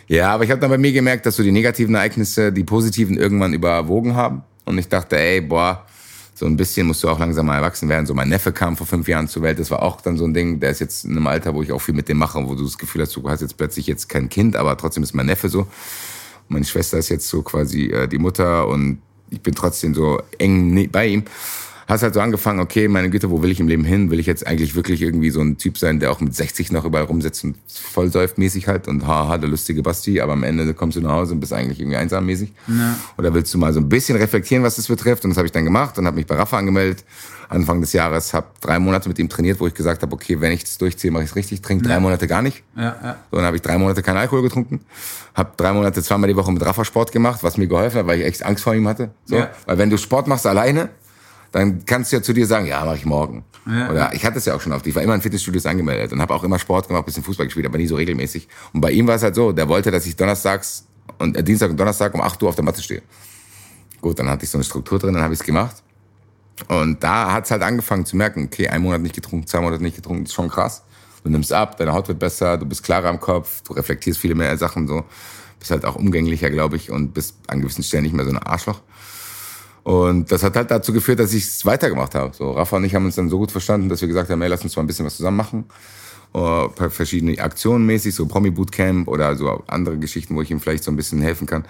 S2: Ja, aber ich habe dann bei mir gemerkt, dass so die negativen Ereignisse die positiven irgendwann überwogen haben. Und ich dachte, ey, boah, so ein bisschen musst du auch langsam mal erwachsen werden. So mein Neffe kam vor fünf Jahren zur Welt. Das war auch dann so ein Ding. Der ist jetzt in einem Alter, wo ich auch viel mit dem mache, wo du das Gefühl hast, du hast jetzt plötzlich jetzt kein Kind, aber trotzdem ist mein Neffe so. Meine Schwester ist jetzt so quasi äh, die Mutter und ich bin trotzdem so eng ne, bei ihm. Hast halt so angefangen, okay, meine Güte, wo will ich im Leben hin? Will ich jetzt eigentlich wirklich irgendwie so ein Typ sein, der auch mit 60 noch überall rumsitzt und vollsäuft mäßig halt und haha, der lustige Basti, aber am Ende kommst du nach Hause und bist eigentlich irgendwie einsam mäßig? Ja. Oder willst du mal so ein bisschen reflektieren, was das betrifft? Und das habe ich dann gemacht und habe mich bei Rafa angemeldet Anfang des Jahres, habe drei Monate mit ihm trainiert, wo ich gesagt habe, okay, wenn ich das durchziehe, mache ich es richtig, trinke drei Monate gar nicht. Ja, ja. So, dann habe ich drei Monate keinen Alkohol getrunken, habe drei Monate zweimal die Woche mit Rafa Sport gemacht, was mir geholfen hat, weil ich echt Angst vor ihm hatte. So, ja. Weil wenn du Sport machst alleine, dann kannst du ja zu dir sagen, ja, mache ich morgen. Ja. Oder ich hatte es ja auch schon oft. Ich war immer in Fitnessstudios angemeldet und habe auch immer Sport gemacht, bisschen Fußball gespielt, aber nie so regelmäßig. Und bei ihm war es halt so, der wollte, dass ich donnerstags und äh, Dienstag und Donnerstag um 8 Uhr auf der Matte stehe. Gut, dann hatte ich so eine Struktur drin, dann habe ich es gemacht. Und da hat es halt angefangen zu merken, okay, ein Monat nicht getrunken, zwei Monate nicht getrunken, ist schon krass. Du nimmst ab, deine Haut wird besser, du bist klarer am Kopf, du reflektierst viele mehr Sachen so. Bist halt auch umgänglicher, glaube ich, und bist an gewissen Stellen nicht mehr so ein Arschloch. Und das hat halt dazu geführt, dass ich es weitergemacht habe. So, Rafa und ich haben uns dann so gut verstanden, dass wir gesagt haben, hey, lass uns mal ein bisschen was zusammen machen. Uh, verschiedene Aktionen mäßig, so Promi-Bootcamp oder so andere Geschichten, wo ich ihm vielleicht so ein bisschen helfen kann.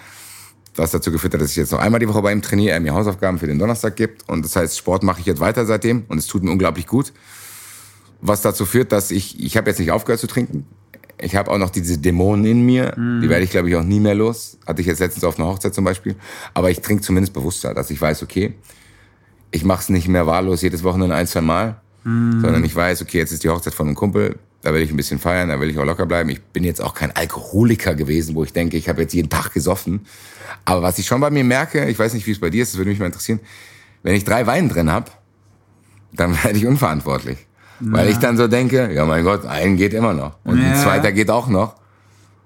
S2: Was dazu geführt hat, dass ich jetzt noch einmal die Woche bei ihm trainiere, er mir Hausaufgaben für den Donnerstag gibt. Und das heißt, Sport mache ich jetzt weiter seitdem und es tut mir unglaublich gut. Was dazu führt, dass ich, ich habe jetzt nicht aufgehört zu trinken. Ich habe auch noch diese Dämonen in mir. Mhm. Die werde ich, glaube ich, auch nie mehr los. Hatte ich jetzt letztens auf einer Hochzeit zum Beispiel. Aber ich trinke zumindest bewusster, dass ich weiß, okay, ich mache es nicht mehr wahllos jedes Wochenende ein, zwei Mal. Mhm. Sondern ich weiß, okay, jetzt ist die Hochzeit von einem Kumpel. Da will ich ein bisschen feiern, da will ich auch locker bleiben. Ich bin jetzt auch kein Alkoholiker gewesen, wo ich denke, ich habe jetzt jeden Tag gesoffen. Aber was ich schon bei mir merke, ich weiß nicht, wie es bei dir ist, das würde mich mal interessieren, wenn ich drei Weine drin habe, dann werde ich unverantwortlich. Ja. Weil ich dann so denke, ja mein Gott, ein geht immer noch. Und ja. ein zweiter geht auch noch.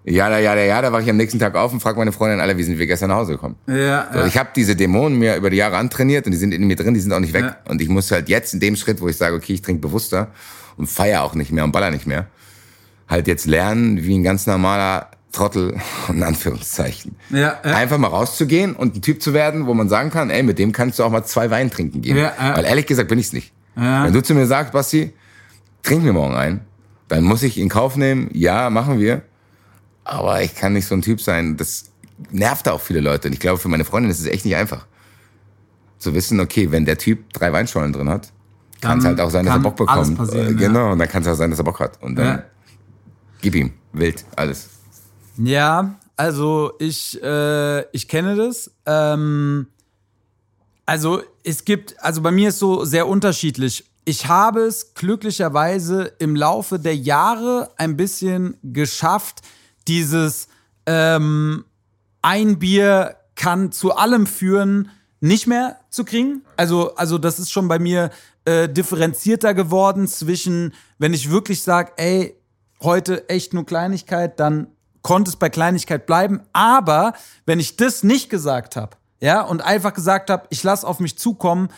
S2: Ja, da, ja, da, ja, da war ich am nächsten Tag auf und frage meine Freundin alle, wie sind wir gestern nach Hause gekommen? Ja, so, ja. Ich habe diese Dämonen mir über die Jahre antrainiert und die sind in mir drin, die sind auch nicht weg. Ja. Und ich muss halt jetzt in dem Schritt, wo ich sage, okay, ich trinke bewusster und feier auch nicht mehr und baller nicht mehr, halt jetzt lernen, wie ein ganz normaler Trottel, in Anführungszeichen. Ja, ja. Einfach mal rauszugehen und ein Typ zu werden, wo man sagen kann, ey, mit dem kannst du auch mal zwei Wein trinken gehen. Ja. Weil ehrlich gesagt bin ich's nicht. Ja. Wenn du zu mir sagst, Basti, trink mir morgen ein, dann muss ich in Kauf nehmen, ja, machen wir. Aber ich kann nicht so ein Typ sein. Das nervt auch viele Leute. Und ich glaube, für meine Freundin ist es echt nicht einfach. Zu wissen, okay, wenn der Typ drei Weinschollen drin hat, kann es halt auch sein, dass er Bock bekommt. Äh, genau, ja. und dann kann es auch sein, dass er Bock hat. Und dann ja. gib ihm wild alles.
S1: Ja, also ich, äh, ich kenne das. Ähm, also es gibt, also bei mir ist so sehr unterschiedlich ich habe es glücklicherweise im Laufe der Jahre ein bisschen geschafft, dieses ähm, ein Bier kann zu allem führen, nicht mehr zu kriegen. Also, also das ist schon bei mir äh, differenzierter geworden zwischen, wenn ich wirklich sage, ey, heute echt nur Kleinigkeit, dann konnte es bei Kleinigkeit bleiben. Aber wenn ich das nicht gesagt habe, ja, und einfach gesagt habe, ich lasse auf mich zukommen,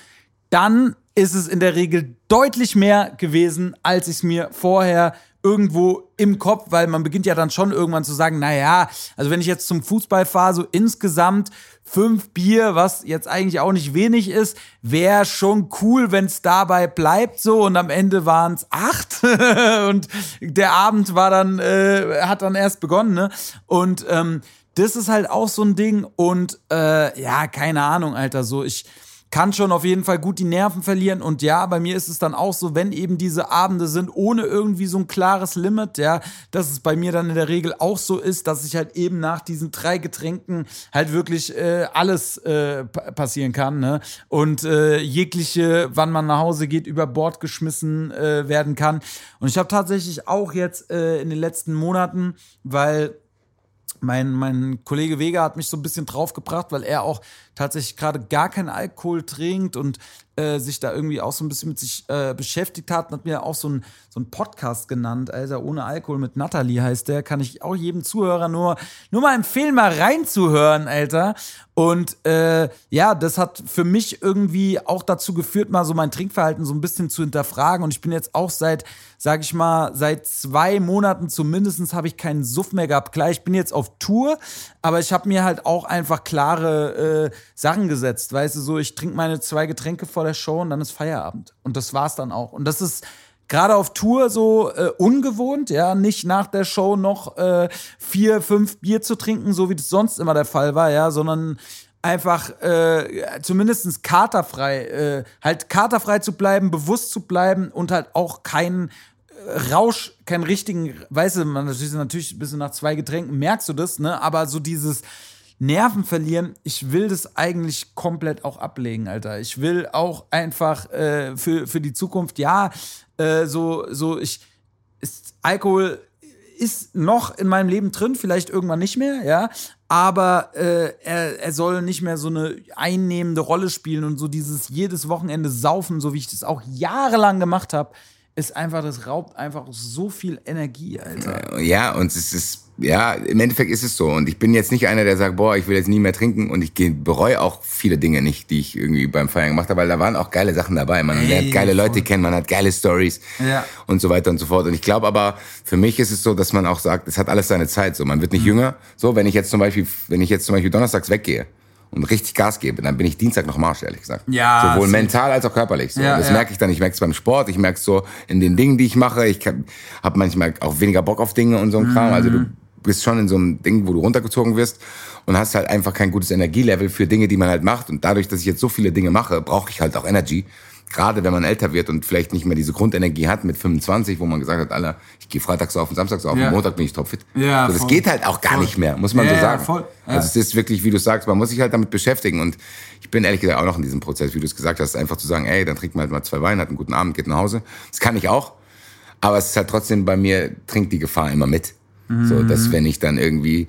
S1: dann ist es in der Regel deutlich mehr gewesen, als ich es mir vorher irgendwo im Kopf, weil man beginnt ja dann schon irgendwann zu sagen, naja, also wenn ich jetzt zum Fußball fahre, so insgesamt fünf Bier, was jetzt eigentlich auch nicht wenig ist, wäre schon cool, wenn es dabei bleibt so. Und am Ende waren es acht. Und der Abend war dann, äh, hat dann erst begonnen, ne? Und ähm, das ist halt auch so ein Ding. Und äh, ja, keine Ahnung, Alter, so ich kann schon auf jeden Fall gut die Nerven verlieren. Und ja, bei mir ist es dann auch so, wenn eben diese Abende sind, ohne irgendwie so ein klares Limit, ja, dass es bei mir dann in der Regel auch so ist, dass ich halt eben nach diesen drei Getränken halt wirklich äh, alles äh, passieren kann, ne? Und äh, jegliche, wann man nach Hause geht, über Bord geschmissen äh, werden kann. Und ich habe tatsächlich auch jetzt äh, in den letzten Monaten, weil mein, mein Kollege Vega hat mich so ein bisschen draufgebracht, weil er auch tatsächlich gerade gar keinen Alkohol trinkt und äh, sich da irgendwie auch so ein bisschen mit sich äh, beschäftigt hat und hat mir auch so einen so Podcast genannt, Alter, ohne Alkohol mit Natalie heißt der, kann ich auch jedem Zuhörer nur, nur mal empfehlen, mal reinzuhören, Alter. Und äh, ja, das hat für mich irgendwie auch dazu geführt, mal so mein Trinkverhalten so ein bisschen zu hinterfragen. Und ich bin jetzt auch seit, sag ich mal, seit zwei Monaten zumindest habe ich keinen Suff mehr gehabt. Klar, ich bin jetzt auf Tour, aber ich habe mir halt auch einfach klare äh, Sachen gesetzt. Weißt du, so, ich trinke meine zwei Getränke vor der Show und dann ist Feierabend. Und das war's dann auch. Und das ist gerade auf Tour so äh, ungewohnt, ja, nicht nach der Show noch äh, vier, fünf Bier zu trinken, so wie das sonst immer der Fall war, ja, sondern einfach äh, zumindest katerfrei, äh, halt katerfrei zu bleiben, bewusst zu bleiben und halt auch keinen Rausch, keinen richtigen, weißt du, man natürlich, natürlich ein bisschen nach zwei Getränken merkst du das, ne? Aber so dieses Nerven verlieren, ich will das eigentlich komplett auch ablegen, Alter. Ich will auch einfach äh, für, für die Zukunft, ja, äh, so, so, ich, ist, Alkohol ist noch in meinem Leben drin, vielleicht irgendwann nicht mehr, ja. aber äh, er, er soll nicht mehr so eine einnehmende Rolle spielen und so dieses jedes Wochenende saufen, so wie ich das auch jahrelang gemacht habe, ist einfach, das raubt einfach so viel Energie, Alter.
S2: Ja, und es ist ja, im Endeffekt ist es so. Und ich bin jetzt nicht einer, der sagt, boah, ich will jetzt nie mehr trinken. Und ich bereue auch viele Dinge nicht, die ich irgendwie beim Feiern gemacht habe, weil da waren auch geile Sachen dabei. Man lernt geile Leute kennen, man hat geile Stories ja. und so weiter und so fort. Und ich glaube aber, für mich ist es so, dass man auch sagt, es hat alles seine Zeit. So, man wird nicht mhm. jünger. So, wenn ich jetzt zum Beispiel, wenn ich jetzt zum Beispiel donnerstags weggehe, und richtig Gas gebe, dann bin ich Dienstag noch Marsch, ehrlich gesagt. Ja. Sowohl mental als auch körperlich. So. Ja, das ja. merke ich dann. Ich merke es beim Sport, ich merke es so in den Dingen, die ich mache. Ich habe manchmal auch weniger Bock auf Dinge und so ein Kram. Also du mhm bist schon in so einem Ding, wo du runtergezogen wirst und hast halt einfach kein gutes Energielevel für Dinge, die man halt macht. Und dadurch, dass ich jetzt so viele Dinge mache, brauche ich halt auch Energy. Gerade wenn man älter wird und vielleicht nicht mehr diese Grundenergie hat mit 25, wo man gesagt hat, Alter, ich gehe freitags auf und samstags auf ja. und Montag bin ich topfit. Ja, so, das voll. geht halt auch gar voll. nicht mehr, muss man ja, so sagen. Ja, voll. Also es ist wirklich, wie du sagst, man muss sich halt damit beschäftigen. Und ich bin ehrlich gesagt auch noch in diesem Prozess, wie du es gesagt hast, einfach zu sagen, ey, dann trinkt man halt mal zwei Weine, hat einen guten Abend, geht nach Hause. Das kann ich auch. Aber es ist halt trotzdem bei mir, trinkt die Gefahr immer mit. Mhm. So, dass wenn ich dann irgendwie,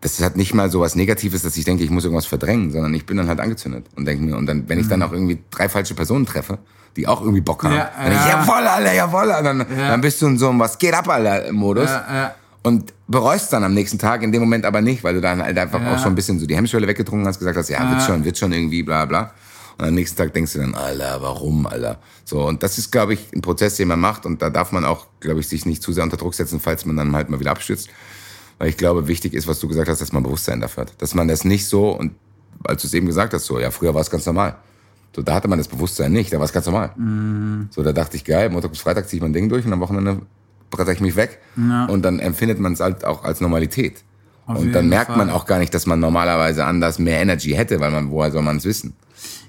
S2: das hat nicht mal so was Negatives, dass ich denke, ich muss irgendwas verdrängen, sondern ich bin dann halt angezündet und denke mir, und dann, wenn ich dann mhm. auch irgendwie drei falsche Personen treffe, die auch irgendwie Bock haben, ja, dann ja. ich, jawoll, Alter, jawoll, dann, ja. dann bist du in so einem Was geht ab, Alter, Modus. Ja, ja. Und bereust dann am nächsten Tag, in dem Moment aber nicht, weil du dann halt einfach auch schon ein bisschen so die Hemmschwelle weggetrunken hast, gesagt hast, ja, wird schon, wird schon irgendwie, bla, bla. Und am nächsten Tag denkst du dann, Alter, warum, Alter? So, und das ist, glaube ich, ein Prozess, den man macht. Und da darf man auch, glaube ich, sich nicht zu sehr unter Druck setzen, falls man dann halt mal wieder abstürzt. Weil ich glaube, wichtig ist, was du gesagt hast, dass man Bewusstsein dafür hat. Dass man das nicht so, und als du es eben gesagt hast, so, ja, früher war es ganz normal. So, da hatte man das Bewusstsein nicht, da war es ganz normal. Mm. So, da dachte ich, geil, Montag bis Freitag ziehe ich mein Ding durch und am Wochenende bretter ich mich weg. Ja. Und dann empfindet man es halt auch als Normalität. Auf und dann merkt Fall. man auch gar nicht, dass man normalerweise anders mehr Energy hätte, weil man, woher soll man es wissen?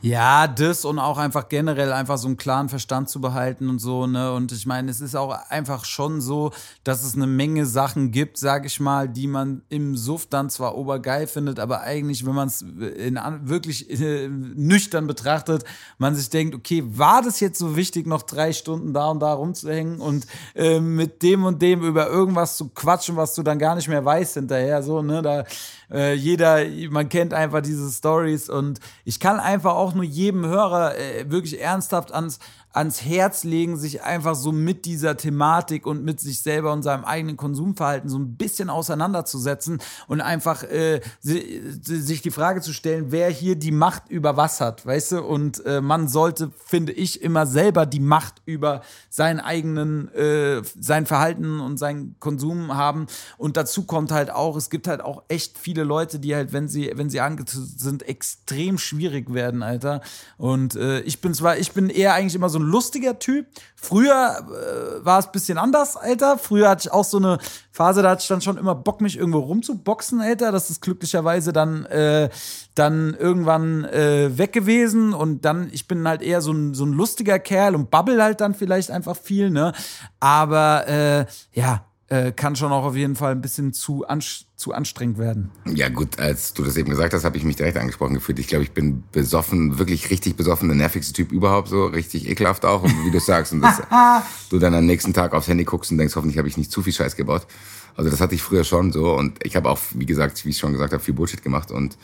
S1: Ja, das und auch einfach generell einfach so einen klaren Verstand zu behalten und so, ne? Und ich meine, es ist auch einfach schon so, dass es eine Menge Sachen gibt, sag ich mal, die man im Suff dann zwar obergeil findet, aber eigentlich, wenn man es wirklich äh, nüchtern betrachtet, man sich denkt, okay, war das jetzt so wichtig, noch drei Stunden da und da rumzuhängen und äh, mit dem und dem über irgendwas zu quatschen, was du dann gar nicht mehr weißt hinterher, so, ne? Da äh, jeder, man kennt einfach diese Stories und ich kann einfach auch nur jedem Hörer äh, wirklich ernsthaft ans ans Herz legen, sich einfach so mit dieser Thematik und mit sich selber und seinem eigenen Konsumverhalten so ein bisschen auseinanderzusetzen und einfach äh, sich die Frage zu stellen, wer hier die Macht über was hat, weißt du? Und äh, man sollte, finde ich, immer selber die Macht über seinen eigenen, äh, sein Verhalten und seinen Konsum haben. Und dazu kommt halt auch, es gibt halt auch echt viele Leute, die halt, wenn sie, wenn sie angezogen sind, extrem schwierig werden, Alter. Und äh, ich bin zwar, ich bin eher eigentlich immer so ein lustiger Typ. Früher äh, war es ein bisschen anders, Alter. Früher hatte ich auch so eine Phase, da hatte ich dann schon immer Bock, mich irgendwo rumzuboxen, Alter. Das ist glücklicherweise dann, äh, dann irgendwann äh, weg gewesen. Und dann, ich bin halt eher so ein, so ein lustiger Kerl und babbel halt dann vielleicht einfach viel, ne? Aber äh, ja, äh, kann schon auch auf jeden Fall ein bisschen zu, anstrengend zu anstrengend werden.
S2: Ja gut, als du das eben gesagt hast, habe ich mich direkt angesprochen gefühlt. Ich glaube, ich bin besoffen, wirklich richtig besoffen, der nervigste Typ überhaupt, so richtig ekelhaft auch, und wie du sagst. Und dass du dann am nächsten Tag aufs Handy guckst und denkst, hoffentlich habe ich nicht zu viel Scheiß gebaut. Also das hatte ich früher schon so und ich habe auch, wie gesagt, wie ich schon gesagt habe, viel Bullshit gemacht und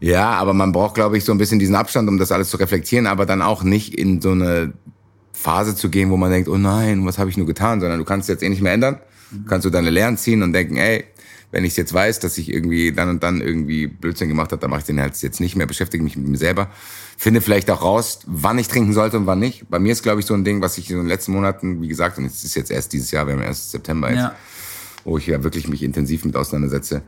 S2: ja, aber man braucht, glaube ich, so ein bisschen diesen Abstand, um das alles zu reflektieren, aber dann auch nicht in so eine Phase zu gehen, wo man denkt, oh nein, was habe ich nur getan, sondern du kannst es jetzt eh nicht mehr ändern. Mhm. Kannst du deine Lehren ziehen und denken, ey, wenn ich jetzt weiß, dass ich irgendwie dann und dann irgendwie Blödsinn gemacht habe, dann mache ich den halt jetzt nicht mehr, beschäftige mich mit mir selber. Finde vielleicht auch raus, wann ich trinken sollte und wann nicht. Bei mir ist, glaube ich, so ein Ding, was ich in den letzten Monaten, wie gesagt, und es ist jetzt erst dieses Jahr, wir haben erst September jetzt, ja. wo ich ja wirklich mich intensiv mit auseinandersetze,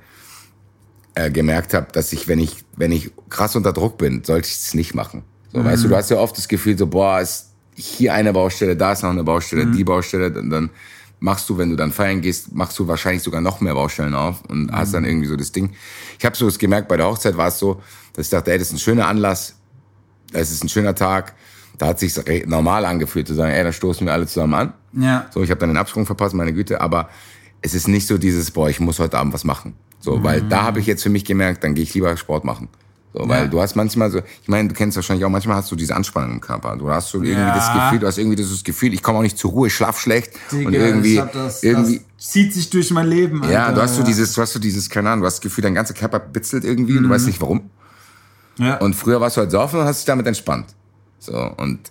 S2: äh, gemerkt habe, dass ich, wenn ich, wenn ich krass unter Druck bin, sollte ich es nicht machen. So, mhm. weißt du, du hast ja oft das Gefühl, so, boah, ist hier eine Baustelle, da ist noch eine Baustelle, mhm. die Baustelle, und dann machst du, wenn du dann feiern gehst, machst du wahrscheinlich sogar noch mehr Baustellen auf und mhm. hast dann irgendwie so das Ding. Ich habe so das gemerkt, bei der Hochzeit war es so, dass ich dachte, ey, das ist ein schöner Anlass, es ist ein schöner Tag. Da hat sich normal angefühlt zu sagen, ey, da stoßen wir alle zusammen an. Ja. So, ich habe dann den Absprung verpasst, meine Güte, aber es ist nicht so dieses, boah, ich muss heute Abend was machen. So, mhm. weil da habe ich jetzt für mich gemerkt, dann gehe ich lieber Sport machen. So, weil ja. du hast manchmal so, ich meine, du kennst wahrscheinlich auch, manchmal hast du diese Anspannung im Körper. Du hast so irgendwie ja. das Gefühl, du hast irgendwie das Gefühl, ich komme auch nicht zur Ruhe, ich schlaf schlecht. Digga, und irgendwie, das, irgendwie
S1: das zieht sich durch mein Leben.
S2: Alter. Ja, du hast so dieses, du hast so dieses, keine Ahnung, du hast das Gefühl, dein ganzer Körper bitzelt irgendwie mhm. und du weißt mhm. nicht warum. Ja. Und früher warst du halt saufen und hast dich damit entspannt. So, und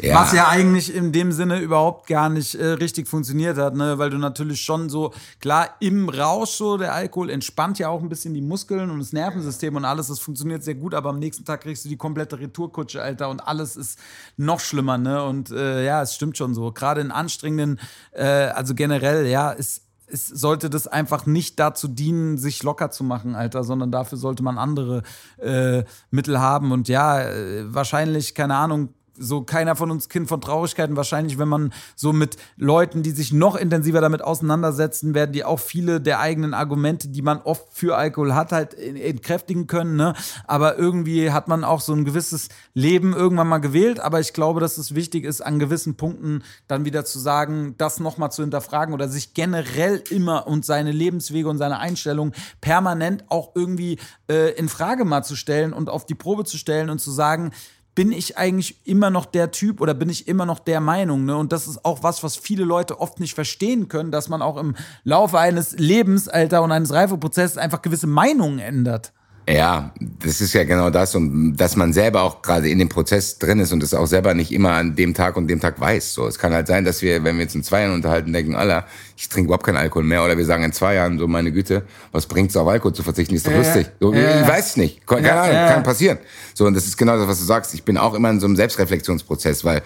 S1: ja. Was ja eigentlich in dem Sinne überhaupt gar nicht äh, richtig funktioniert hat, ne? weil du natürlich schon so, klar, im Rausch so, der Alkohol entspannt ja auch ein bisschen die Muskeln und das Nervensystem und alles, das funktioniert sehr gut, aber am nächsten Tag kriegst du die komplette Retourkutsche, Alter, und alles ist noch schlimmer, ne? Und äh, ja, es stimmt schon so. Gerade in anstrengenden, äh, also generell, ja, ist es sollte das einfach nicht dazu dienen, sich locker zu machen, Alter, sondern dafür sollte man andere äh, Mittel haben. Und ja, äh, wahrscheinlich, keine Ahnung, so keiner von uns Kind von Traurigkeiten. Wahrscheinlich, wenn man so mit Leuten, die sich noch intensiver damit auseinandersetzen, werden die auch viele der eigenen Argumente, die man oft für Alkohol hat, halt entkräftigen können. Ne? Aber irgendwie hat man auch so ein gewisses Leben irgendwann mal gewählt. Aber ich glaube, dass es wichtig ist, an gewissen Punkten dann wieder zu sagen, das nochmal zu hinterfragen oder sich generell immer und seine Lebenswege und seine Einstellung permanent auch irgendwie äh, in Frage mal zu stellen und auf die Probe zu stellen und zu sagen, bin ich eigentlich immer noch der Typ oder bin ich immer noch der Meinung? Ne? Und das ist auch was, was viele Leute oft nicht verstehen können, dass man auch im Laufe eines Lebens, Alter, und eines Reifeprozesses einfach gewisse Meinungen ändert.
S2: Ja, das ist ja genau das und dass man selber auch gerade in dem Prozess drin ist und das auch selber nicht immer an dem Tag und dem Tag weiß. So, es kann halt sein, dass wir, wenn wir jetzt in zwei Jahren unterhalten, denken, Alter, ich trinke überhaupt keinen Alkohol mehr oder wir sagen in zwei Jahren so, meine Güte, was bringt's auf Alkohol zu verzichten, ist doch ja, lustig. So, ja, ich weiß es nicht, keine ja, Ahnung, kann passieren. So und das ist genau das, was du sagst. Ich bin auch immer in so einem Selbstreflexionsprozess, weil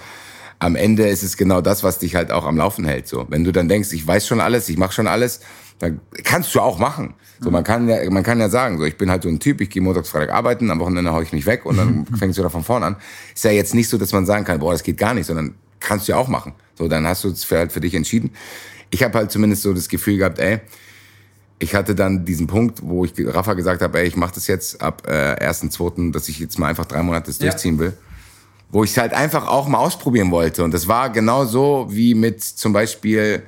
S2: am Ende ist es genau das, was dich halt auch am Laufen hält. So, wenn du dann denkst, ich weiß schon alles, ich mache schon alles, dann kannst du auch machen. So, man kann ja, man kann ja sagen, so, ich bin halt so ein Typ, ich gehe montags, Freitag arbeiten, am Wochenende hau ich mich weg und dann fängst du da von vorne an. Ist ja jetzt nicht so, dass man sagen kann, boah, das geht gar nicht, sondern kannst du ja auch machen. So, dann hast du es für, halt für dich entschieden. Ich habe halt zumindest so das Gefühl gehabt, ey, ich hatte dann diesen Punkt, wo ich Rafa gesagt habe, ey, ich mache das jetzt ab äh, 1.2., dass ich jetzt mal einfach drei Monate das ja. durchziehen will. Wo ich es halt einfach auch mal ausprobieren wollte. Und das war genau so wie mit zum Beispiel,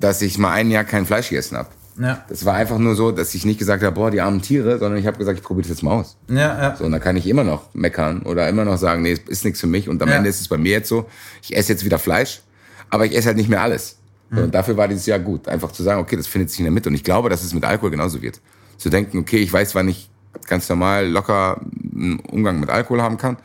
S2: dass ich mal ein Jahr kein Fleisch gegessen habe. Ja. Das war einfach nur so, dass ich nicht gesagt habe, boah, die armen Tiere, sondern ich habe gesagt, ich probiere das jetzt mal aus. Ja, ja. So, und dann kann ich immer noch meckern oder immer noch sagen, nee, es ist nichts für mich. Und am ja. Ende ist es bei mir jetzt so, ich esse jetzt wieder Fleisch, aber ich esse halt nicht mehr alles. So, und dafür war dieses Jahr gut, einfach zu sagen, okay, das findet sich in der Mitte. Und ich glaube, dass es mit Alkohol genauso wird. Zu denken, okay, ich weiß, wann ich ganz normal, locker einen Umgang mit Alkohol haben kann.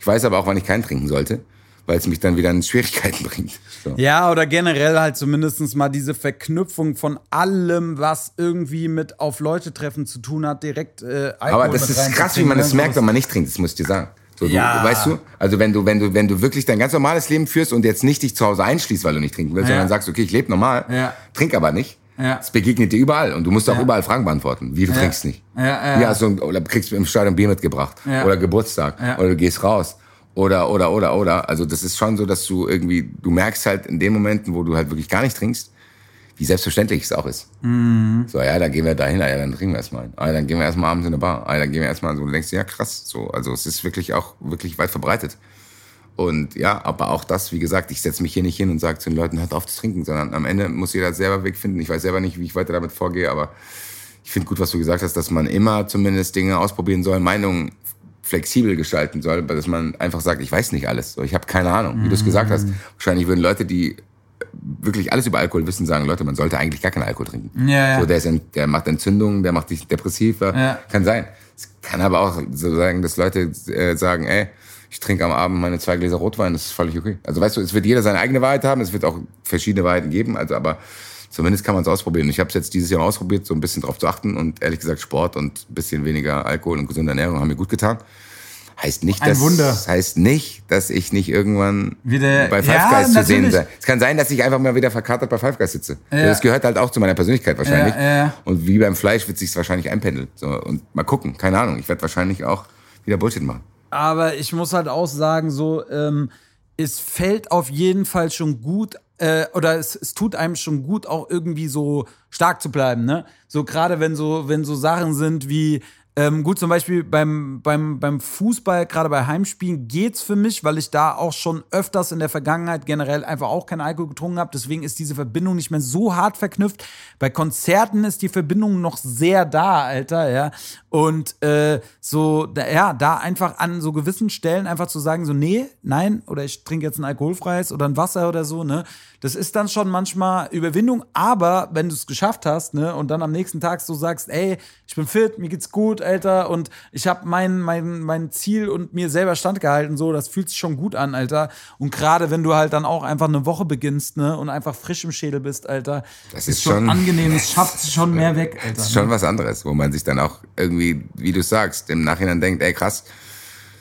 S2: Ich weiß aber auch, wann ich keinen trinken sollte weil es mich dann wieder in Schwierigkeiten bringt.
S1: So. Ja, oder generell halt zumindest mal diese Verknüpfung von allem, was irgendwie mit auf Leute treffen zu tun hat, direkt äh,
S2: Alkohol Aber das ist krass, wie man es merkt, wenn man nicht trinkt, das muss ich dir sagen. So, ja. du, weißt du? Also wenn du, wenn du, wenn du wirklich dein ganz normales Leben führst und jetzt nicht dich zu Hause einschließt, weil du nicht trinken willst, ja. sondern sagst, okay, ich lebe normal, ja. trink aber nicht. Ja. Es begegnet dir überall und du musst auch überall Fragen beantworten. Wie du trinkst nicht. Ja, ja. Hast du, oder kriegst du im Stadion Bier mitgebracht oder Geburtstag oder du gehst raus oder, oder, oder, oder. Also das ist schon so, dass du irgendwie, du merkst halt in den Momenten, wo du halt wirklich gar nicht trinkst, wie selbstverständlich es auch ist. Mhm. So, ja, dann gehen wir dahin, ja, dann trinken wir erstmal. Ah, dann gehen wir erstmal abends in eine Bar. Ah, dann gehen wir erstmal so. Du denkst, ja, krass, so. Also es ist wirklich auch wirklich weit verbreitet. Und ja, aber auch das, wie gesagt, ich setze mich hier nicht hin und sage zu den Leuten, hört auf zu trinken, sondern am Ende muss jeder selber Weg finden. Ich weiß selber nicht, wie ich weiter damit vorgehe, aber ich finde gut, was du gesagt hast, dass man immer zumindest Dinge ausprobieren soll, Meinungen flexibel gestalten soll, dass man einfach sagt, ich weiß nicht alles, ich habe keine Ahnung, wie du es gesagt hast. Wahrscheinlich würden Leute, die wirklich alles über Alkohol wissen, sagen, Leute, man sollte eigentlich gar keinen Alkohol trinken. Ja, ja. So, der, ist, der macht Entzündungen, der macht dich depressiv, ja. kann sein. Es kann aber auch so sagen, dass Leute äh, sagen, ey, ich trinke am Abend meine zwei Gläser Rotwein, das ist völlig okay. Also weißt du, es wird jeder seine eigene Wahrheit haben, es wird auch verschiedene Wahrheiten geben, also aber zumindest kann man es ausprobieren. Ich habe es jetzt dieses Jahr ausprobiert, so ein bisschen drauf zu achten und ehrlich gesagt Sport und ein bisschen weniger Alkohol und gesunde Ernährung haben mir gut getan. Heißt nicht,
S1: Ein
S2: dass,
S1: Wunder.
S2: heißt nicht, dass ich nicht irgendwann wieder, bei Five ja, Guys zu sehen sei. Es kann sein, dass ich einfach mal wieder verkatert bei Five Guys sitze. Ja. Das gehört halt auch zu meiner Persönlichkeit wahrscheinlich. Ja, und wie beim Fleisch wird sich wahrscheinlich einpendeln. So, und mal gucken, keine Ahnung. Ich werde wahrscheinlich auch wieder Bullshit machen.
S1: Aber ich muss halt auch sagen, so, ähm, es fällt auf jeden Fall schon gut äh, oder es, es tut einem schon gut, auch irgendwie so stark zu bleiben, ne? So gerade wenn so, wenn so Sachen sind wie, Ähm, gut, zum Beispiel beim, beim, beim Fußball, gerade bei Heimspielen, geht's für mich, weil ich da auch schon öfters in der Vergangenheit generell einfach auch keinen Alkohol getrunken habe. Deswegen ist diese Verbindung nicht mehr so hart verknüpft. Bei Konzerten ist die Verbindung noch sehr da, Alter, ja. Und äh, so, da, ja, da einfach an so gewissen Stellen einfach zu sagen, so, nee, nein, oder ich trinke jetzt ein alkoholfreies oder ein Wasser oder so, ne? Das ist dann schon manchmal Überwindung, aber wenn du es geschafft hast, ne, und dann am nächsten Tag so sagst, ey, ich bin fit, mir geht's gut, Alter, und ich habe mein, mein, mein Ziel und mir selber standgehalten, so, das fühlt sich schon gut an, Alter. Und gerade wenn du halt dann auch einfach eine Woche beginnst, ne, und einfach frisch im Schädel bist, Alter,
S2: das ist, ist schon, schon
S1: angenehm, es schafft schon mehr weg, Alter.
S2: Das ist schon ne? was anderes, wo man sich dann auch irgendwie, wie du sagst, im Nachhinein denkt, ey, krass,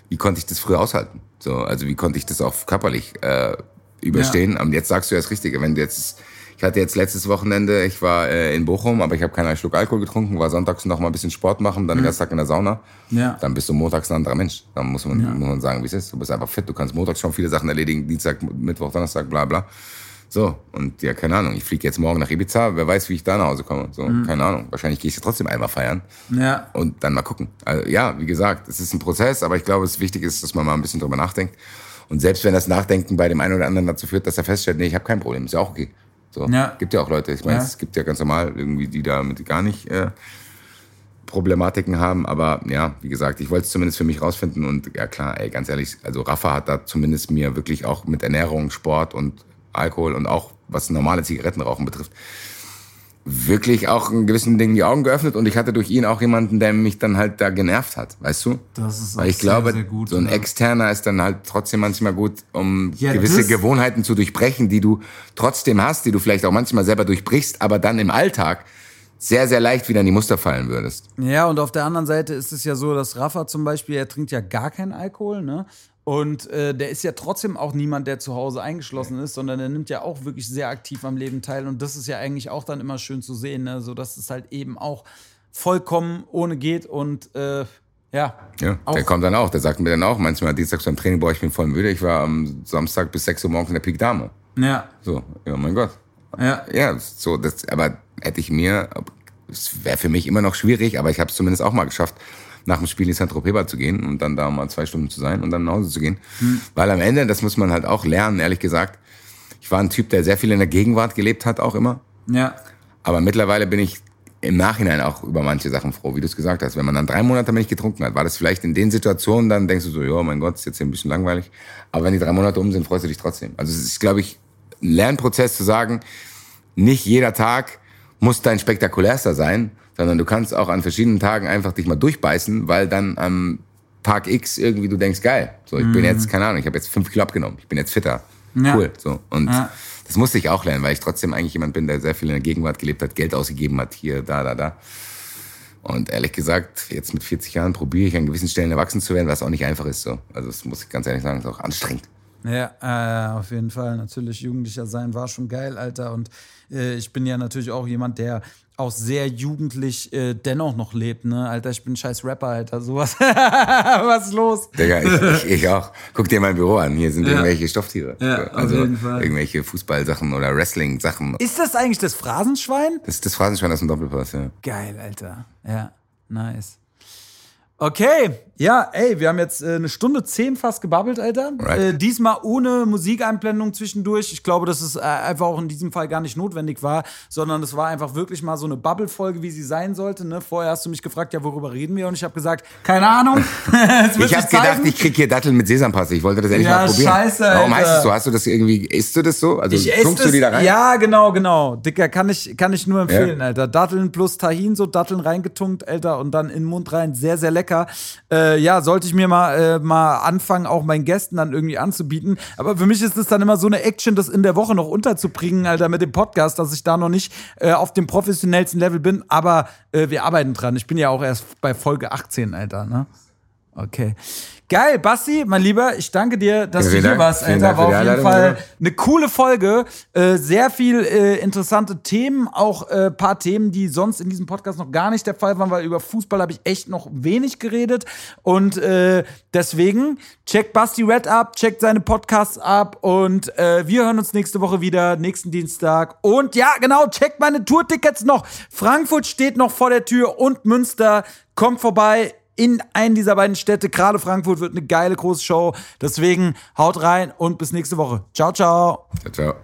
S2: wie konnte ich das früher aushalten? So, also wie konnte ich das auch körperlich äh, überstehen. Ja. Und jetzt sagst du ja das Richtige. Wenn du jetzt, ich hatte jetzt letztes Wochenende, ich war äh, in Bochum, aber ich habe keinen Schluck Alkohol getrunken, war sonntags noch mal ein bisschen Sport machen, dann mhm. den ganzen Tag in der Sauna. Ja. Dann bist du montags ein anderer Mensch. Dann muss man, ja. muss man sagen, wie es ist. Du bist einfach fit. Du kannst montags schon viele Sachen erledigen, Dienstag, Mittwoch, Donnerstag, bla bla. So, und ja, keine Ahnung, ich fliege jetzt morgen nach Ibiza, wer weiß, wie ich da nach Hause komme. So, mhm. keine Ahnung. Wahrscheinlich gehe ich ja trotzdem einmal feiern. Ja. Und dann mal gucken. Also, ja, wie gesagt, es ist ein Prozess, aber ich glaube, es wichtig ist, dass man mal ein bisschen drüber nachdenkt. Und selbst wenn das Nachdenken bei dem einen oder anderen dazu führt, dass er feststellt, nee, ich habe kein Problem, ist ja auch okay. So, ja. Gibt ja auch Leute, ich meine, ja. es gibt ja ganz normal irgendwie, die damit gar nicht äh, Problematiken haben, aber ja, wie gesagt, ich wollte es zumindest für mich rausfinden und ja klar, ey, ganz ehrlich, also Rafa hat da zumindest mir wirklich auch mit Ernährung, Sport und Alkohol und auch was normale Zigarettenrauchen betrifft, wirklich auch in gewissen Dingen die Augen geöffnet und ich hatte durch ihn auch jemanden, der mich dann halt da genervt hat, weißt du? Das ist Weil ich sehr, glaube, sehr gut, so ein ja. externer ist dann halt trotzdem manchmal gut, um ja, gewisse Gewohnheiten zu durchbrechen, die du trotzdem hast, die du vielleicht auch manchmal selber durchbrichst, aber dann im Alltag sehr, sehr leicht wieder in die Muster fallen würdest.
S1: Ja, und auf der anderen Seite ist es ja so, dass Rafa zum Beispiel, er trinkt ja gar keinen Alkohol, ne? Und äh, der ist ja trotzdem auch niemand, der zu Hause eingeschlossen ist, sondern der nimmt ja auch wirklich sehr aktiv am Leben teil. Und das ist ja eigentlich auch dann immer schön zu sehen, ne? so dass es halt eben auch vollkommen ohne geht und äh, ja.
S2: Ja, der kommt dann auch. Der sagt mir dann auch manchmal dienstags beim Training, boah, ich bin voll müde. Ich war am Samstag bis 6 Uhr morgens in der Peak Dame. Ja. So, ja, mein Gott. Ja. Ja, so, das, aber hätte ich mir, es wäre für mich immer noch schwierig, aber ich habe es zumindest auch mal geschafft, nach dem Spiel in St. Tropez zu gehen und dann da mal zwei Stunden zu sein und dann nach Hause zu gehen. Hm. Weil am Ende, das muss man halt auch lernen, ehrlich gesagt. Ich war ein Typ, der sehr viel in der Gegenwart gelebt hat, auch immer. Ja. Aber mittlerweile bin ich im Nachhinein auch über manche Sachen froh, wie du es gesagt hast. Wenn man dann drei Monate nicht getrunken hat, war das vielleicht in den Situationen, dann denkst du so, ja, mein Gott, ist jetzt hier ein bisschen langweilig. Aber wenn die drei Monate um sind, freust du dich trotzdem. Also es ist, glaube ich, ein Lernprozess zu sagen, nicht jeder Tag muss dein spektakulärster sein, sondern du kannst auch an verschiedenen Tagen einfach dich mal durchbeißen, weil dann am Tag X irgendwie du denkst, geil, so ich mhm. bin jetzt, keine Ahnung, ich habe jetzt fünf Kilo abgenommen, ich bin jetzt fitter. Ja. Cool. So. Und ja. das musste ich auch lernen, weil ich trotzdem eigentlich jemand bin, der sehr viel in der Gegenwart gelebt hat, Geld ausgegeben hat, hier, da, da, da. Und ehrlich gesagt, jetzt mit 40 Jahren probiere ich an gewissen Stellen erwachsen zu werden, was auch nicht einfach ist. So. Also das muss ich ganz ehrlich sagen, ist auch anstrengend.
S1: Ja, äh, auf jeden Fall. Natürlich, Jugendlicher sein war schon geil, Alter. Und äh, ich bin ja natürlich auch jemand, der auch sehr jugendlich äh, dennoch noch lebt, ne? Alter, ich bin ein scheiß Rapper, Alter. Sowas. Was ist los?
S2: Digga, ich, ich, ich, auch. Guck dir mein Büro an. Hier sind ja. irgendwelche Stofftiere. Ja, also irgendwelche Fußballsachen oder Wrestling-Sachen.
S1: Ist das eigentlich das Phrasenschwein?
S2: Das ist das Phrasenschwein aus dem Doppelpass, ja.
S1: Geil, Alter. Ja, nice. Okay, ja, ey, wir haben jetzt äh, eine Stunde zehn fast gebabbelt, Alter. Äh, diesmal ohne Musikeinblendung zwischendurch. Ich glaube, dass es äh, einfach auch in diesem Fall gar nicht notwendig war, sondern es war einfach wirklich mal so eine Bubble-Folge, wie sie sein sollte. Ne? Vorher hast du mich gefragt, ja, worüber reden wir? Und ich habe gesagt, keine Ahnung.
S2: ich habe gedacht, ich krieg hier Datteln mit Sesampaste. Ich wollte das endlich ja, mal probieren. Scheiße, Alter. Warum heißt es so? Hast du das irgendwie, isst du das so? Also
S1: ich tunkst du die da rein? Ja, genau, genau. Dicker, kann ich, kann ich nur empfehlen, ja. Alter. Datteln plus Tahin, so Datteln reingetunkt, Alter, und dann in den Mund rein. Sehr, sehr lecker. Äh, ja, sollte ich mir mal, äh, mal anfangen, auch meinen Gästen dann irgendwie anzubieten. Aber für mich ist es dann immer so eine Action, das in der Woche noch unterzubringen, Alter, mit dem Podcast, dass ich da noch nicht äh, auf dem professionellsten Level bin. Aber äh, wir arbeiten dran. Ich bin ja auch erst bei Folge 18, Alter, ne? Okay. Geil, Basti, mein Lieber, ich danke dir, dass ja, du hier warst, Alter. War auf jeden Fall eine coole Folge. Äh, sehr viel äh, interessante Themen, auch äh, paar Themen, die sonst in diesem Podcast noch gar nicht der Fall waren, weil über Fußball habe ich echt noch wenig geredet. Und äh, deswegen checkt Basti Red ab, checkt seine Podcasts ab und äh, wir hören uns nächste Woche wieder, nächsten Dienstag. Und ja, genau, checkt meine Tourtickets noch. Frankfurt steht noch vor der Tür und Münster. Kommt vorbei in einen dieser beiden Städte. Gerade Frankfurt wird eine geile große Show. Deswegen haut rein und bis nächste Woche. Ciao, ciao. Ciao, ciao.